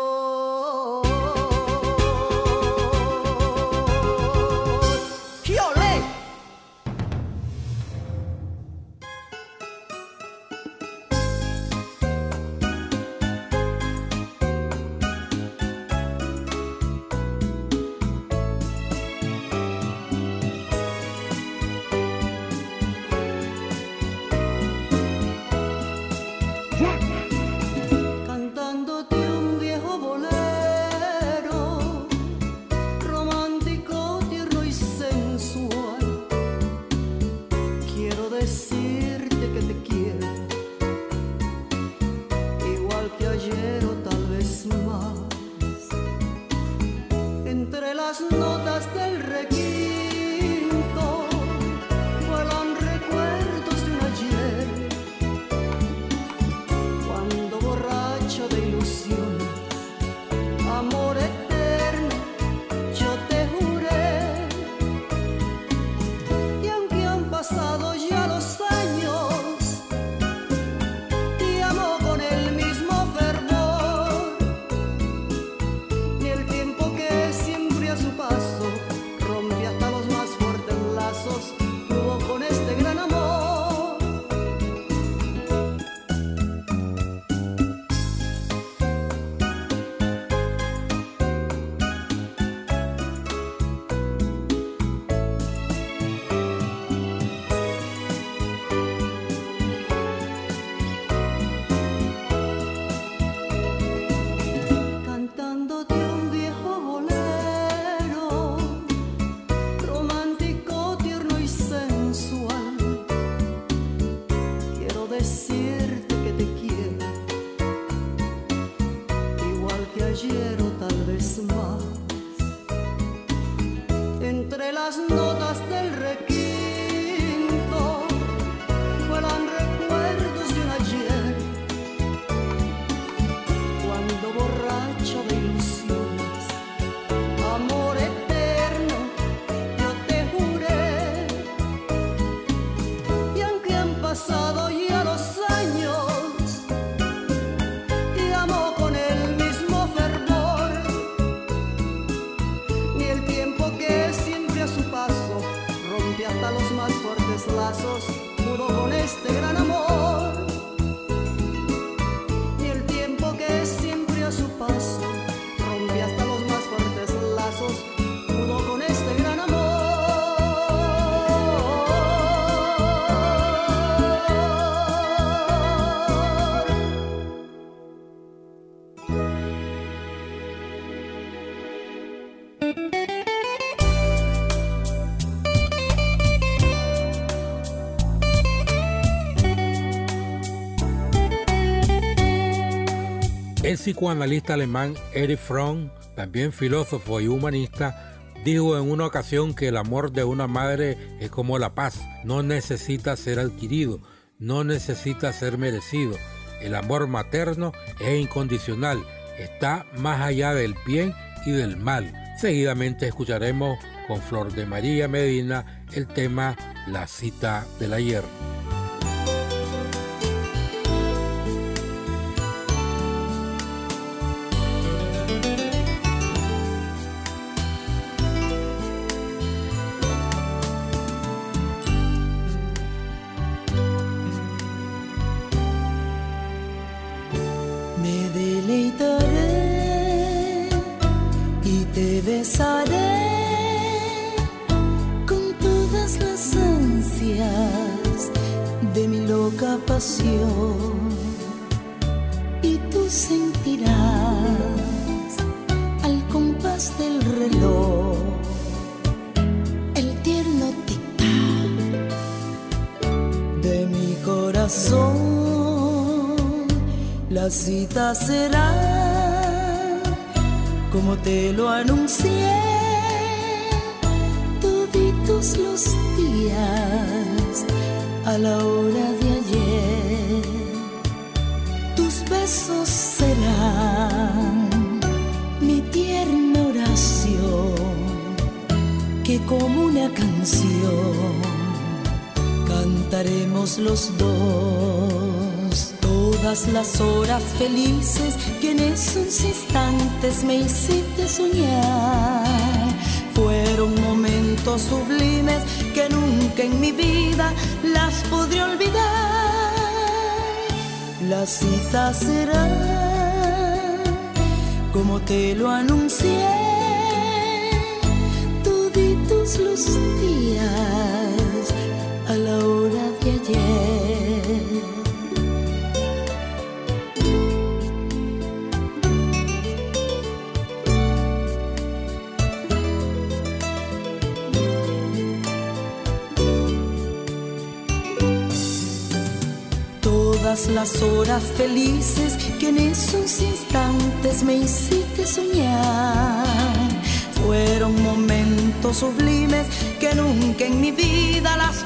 El psicoanalista alemán Erich Fromm, también filósofo y humanista, dijo en una ocasión que el amor de una madre es como la paz, no necesita ser adquirido, no necesita ser merecido. El amor materno es incondicional, está más allá del bien y del mal. Seguidamente escucharemos con Flor de María Medina el tema La cita del ayer. Será como te lo anuncié cita será como te lo anuncié las horas felices que en esos instantes me hiciste soñar. Fueron momentos sublimes que nunca en mi vida las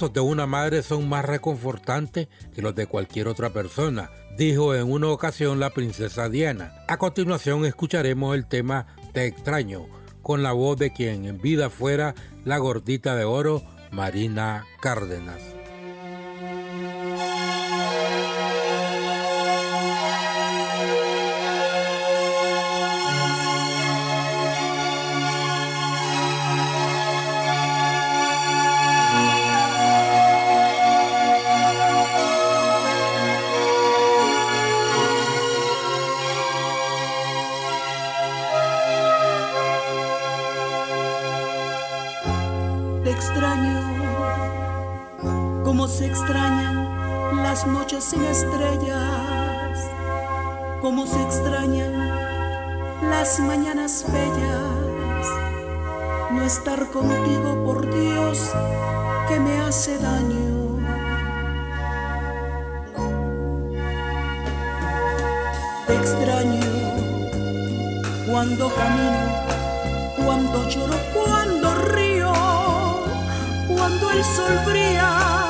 de una madre son más reconfortantes que los de cualquier otra persona, dijo en una ocasión la princesa Diana. A continuación escucharemos el tema Te extraño, con la voz de quien en vida fuera la gordita de oro, Marina Cárdenas. Bellas. No estar contigo, por Dios, que me hace daño. Te extraño cuando camino, cuando lloro, cuando río, cuando el sol brilla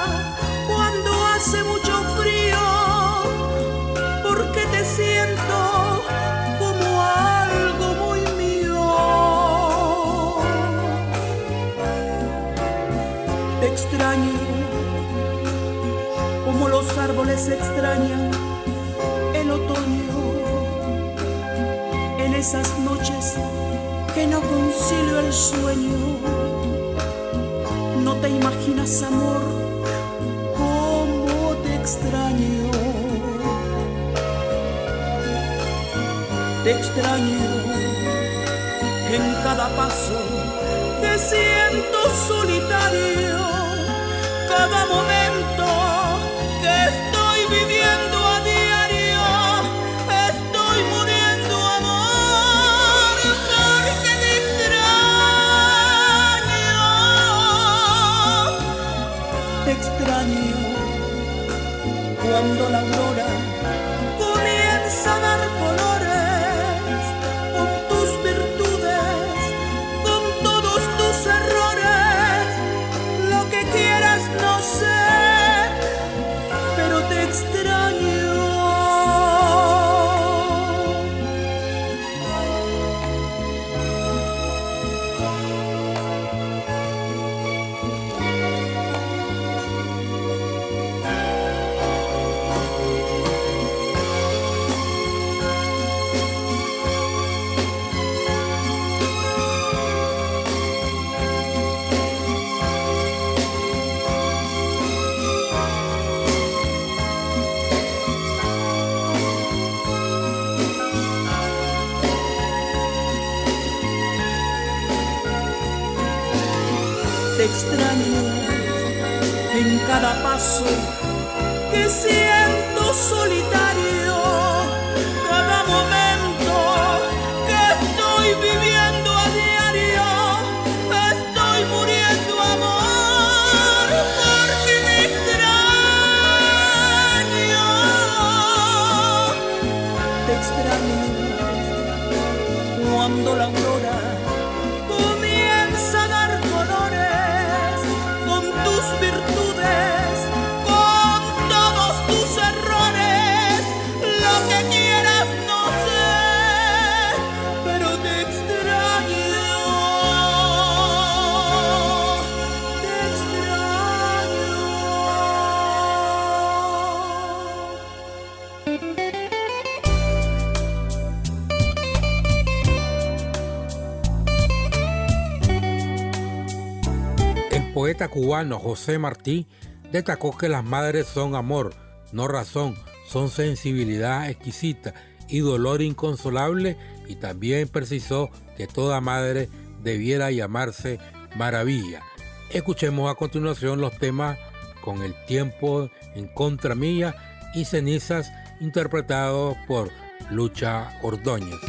extrañan el otoño, en esas noches que no concilio el sueño. No te imaginas, amor extraño, te extraño en cada paso que siento solitario, cada momento cuando la poeta cubano José Martí destacó que las madres son amor, no razón, son sensibilidad exquisita y dolor inconsolable y también precisó que toda madre debiera llamarse maravilla. Escuchemos a continuación los temas con el tiempo en contra mía y cenizas interpretados por Lucha Ordóñez.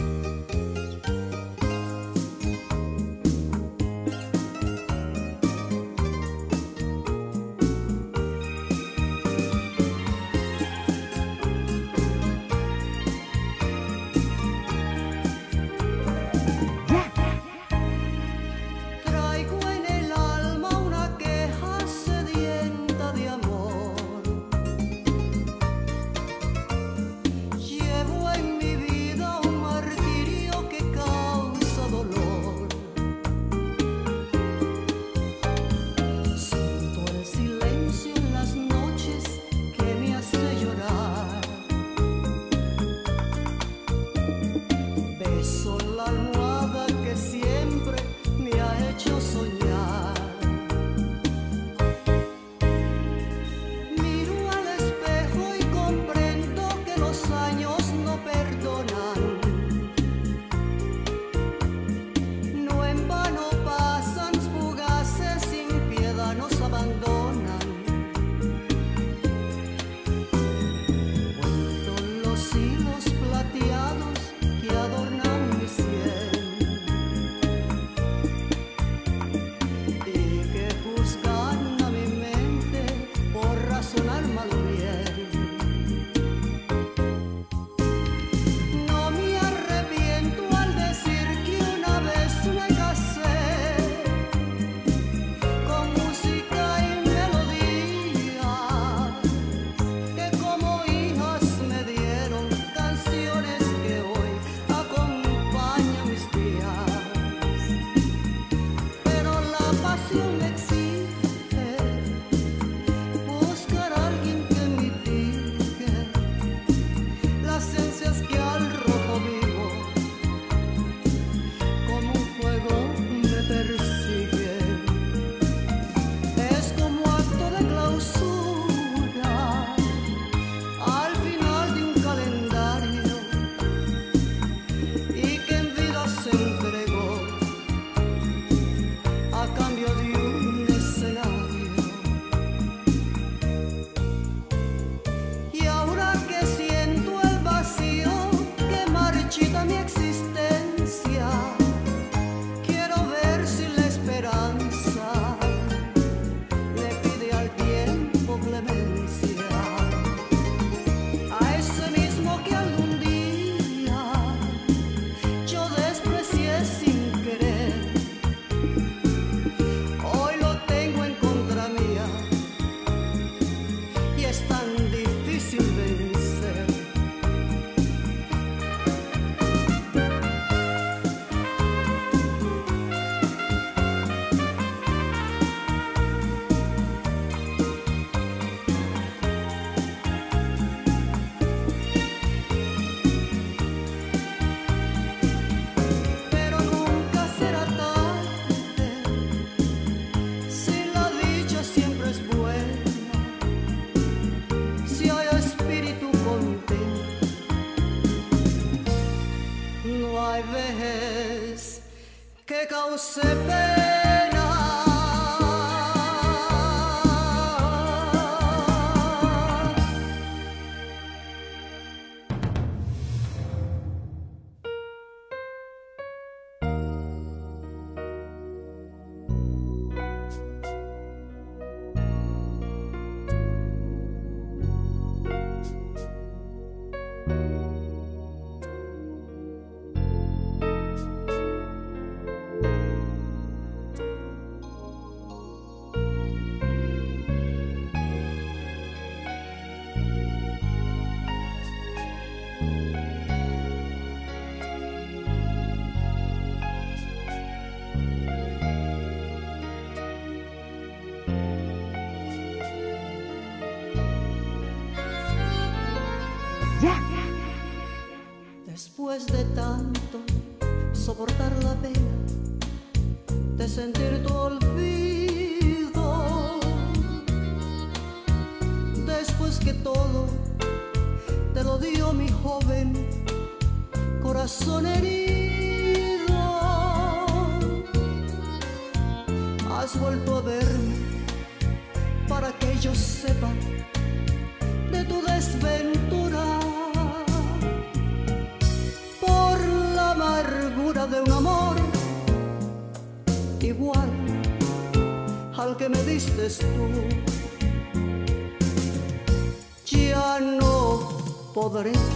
de tanto soportar volveré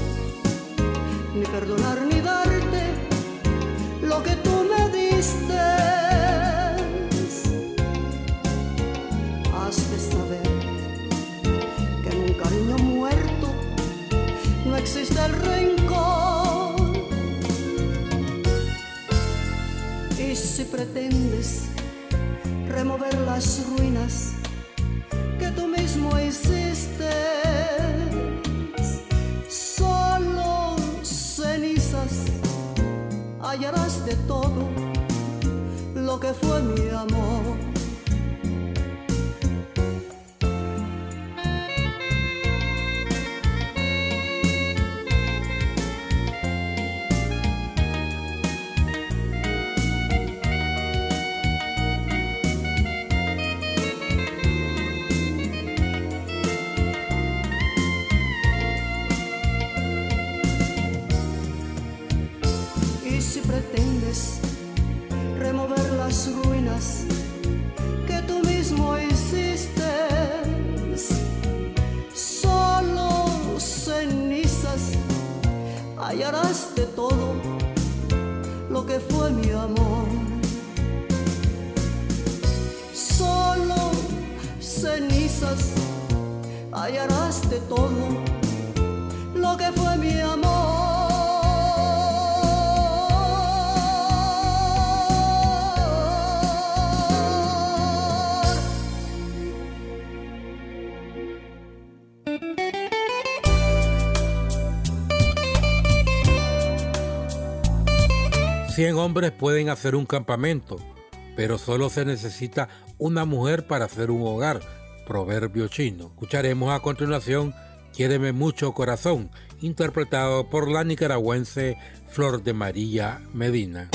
100 hombres pueden hacer un campamento, pero solo se necesita una mujer para hacer un hogar, proverbio chino. Escucharemos a continuación Quiéreme mucho corazón, interpretado por la nicaragüense Flor de María Medina.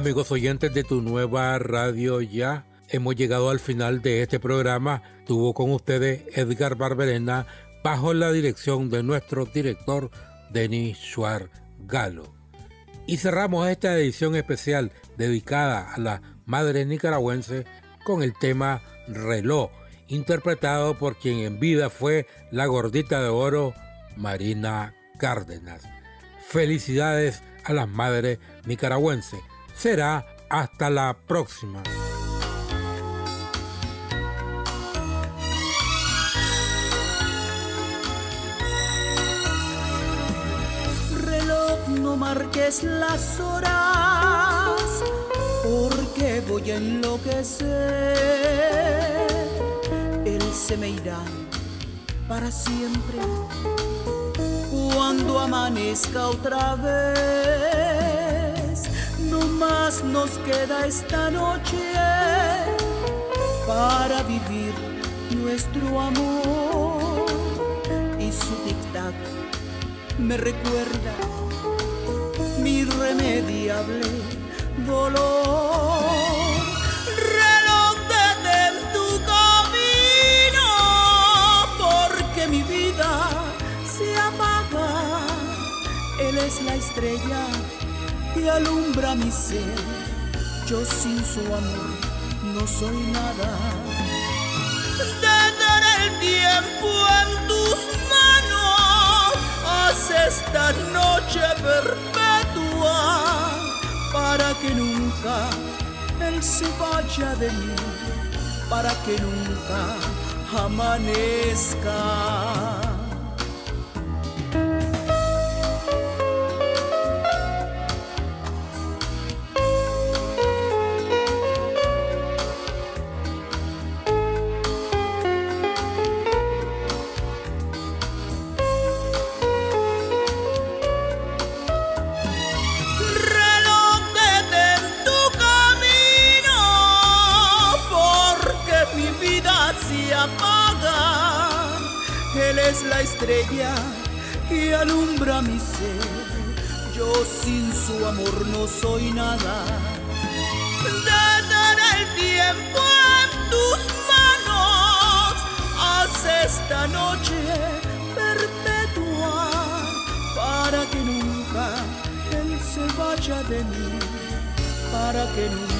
Amigos oyentes de tu nueva radio ya, hemos llegado al final de este programa. Tuvo con ustedes Edgar Barberena bajo la dirección de nuestro director Denis Schwarz Galo. Y cerramos esta edición especial dedicada a la madre nicaragüense con el tema Reloj, interpretado por quien en vida fue la gordita de oro Marina Cárdenas. Felicidades a las madres nicaragüenses será hasta la próxima. Reloj, no marques las horas, porque voy a enloquecer. Él se me irá para siempre cuando amanezca otra vez más nos queda esta noche para vivir nuestro amor. Y su tic-tac me recuerda mi irremediable dolor. Reloj en tu camino, porque mi vida se apaga. Él es la estrella que alumbra mi ser. Yo sin su amor no soy nada. Detener el tiempo en tus manos, haz esta noche perpetua para que nunca él se vaya de mí, para que nunca amanezca. La estrella que alumbra mi ser. Yo sin su amor no soy nada. Detener el tiempo en tus manos. Haz esta noche perpetua para que nunca él vaya de mí para que nunca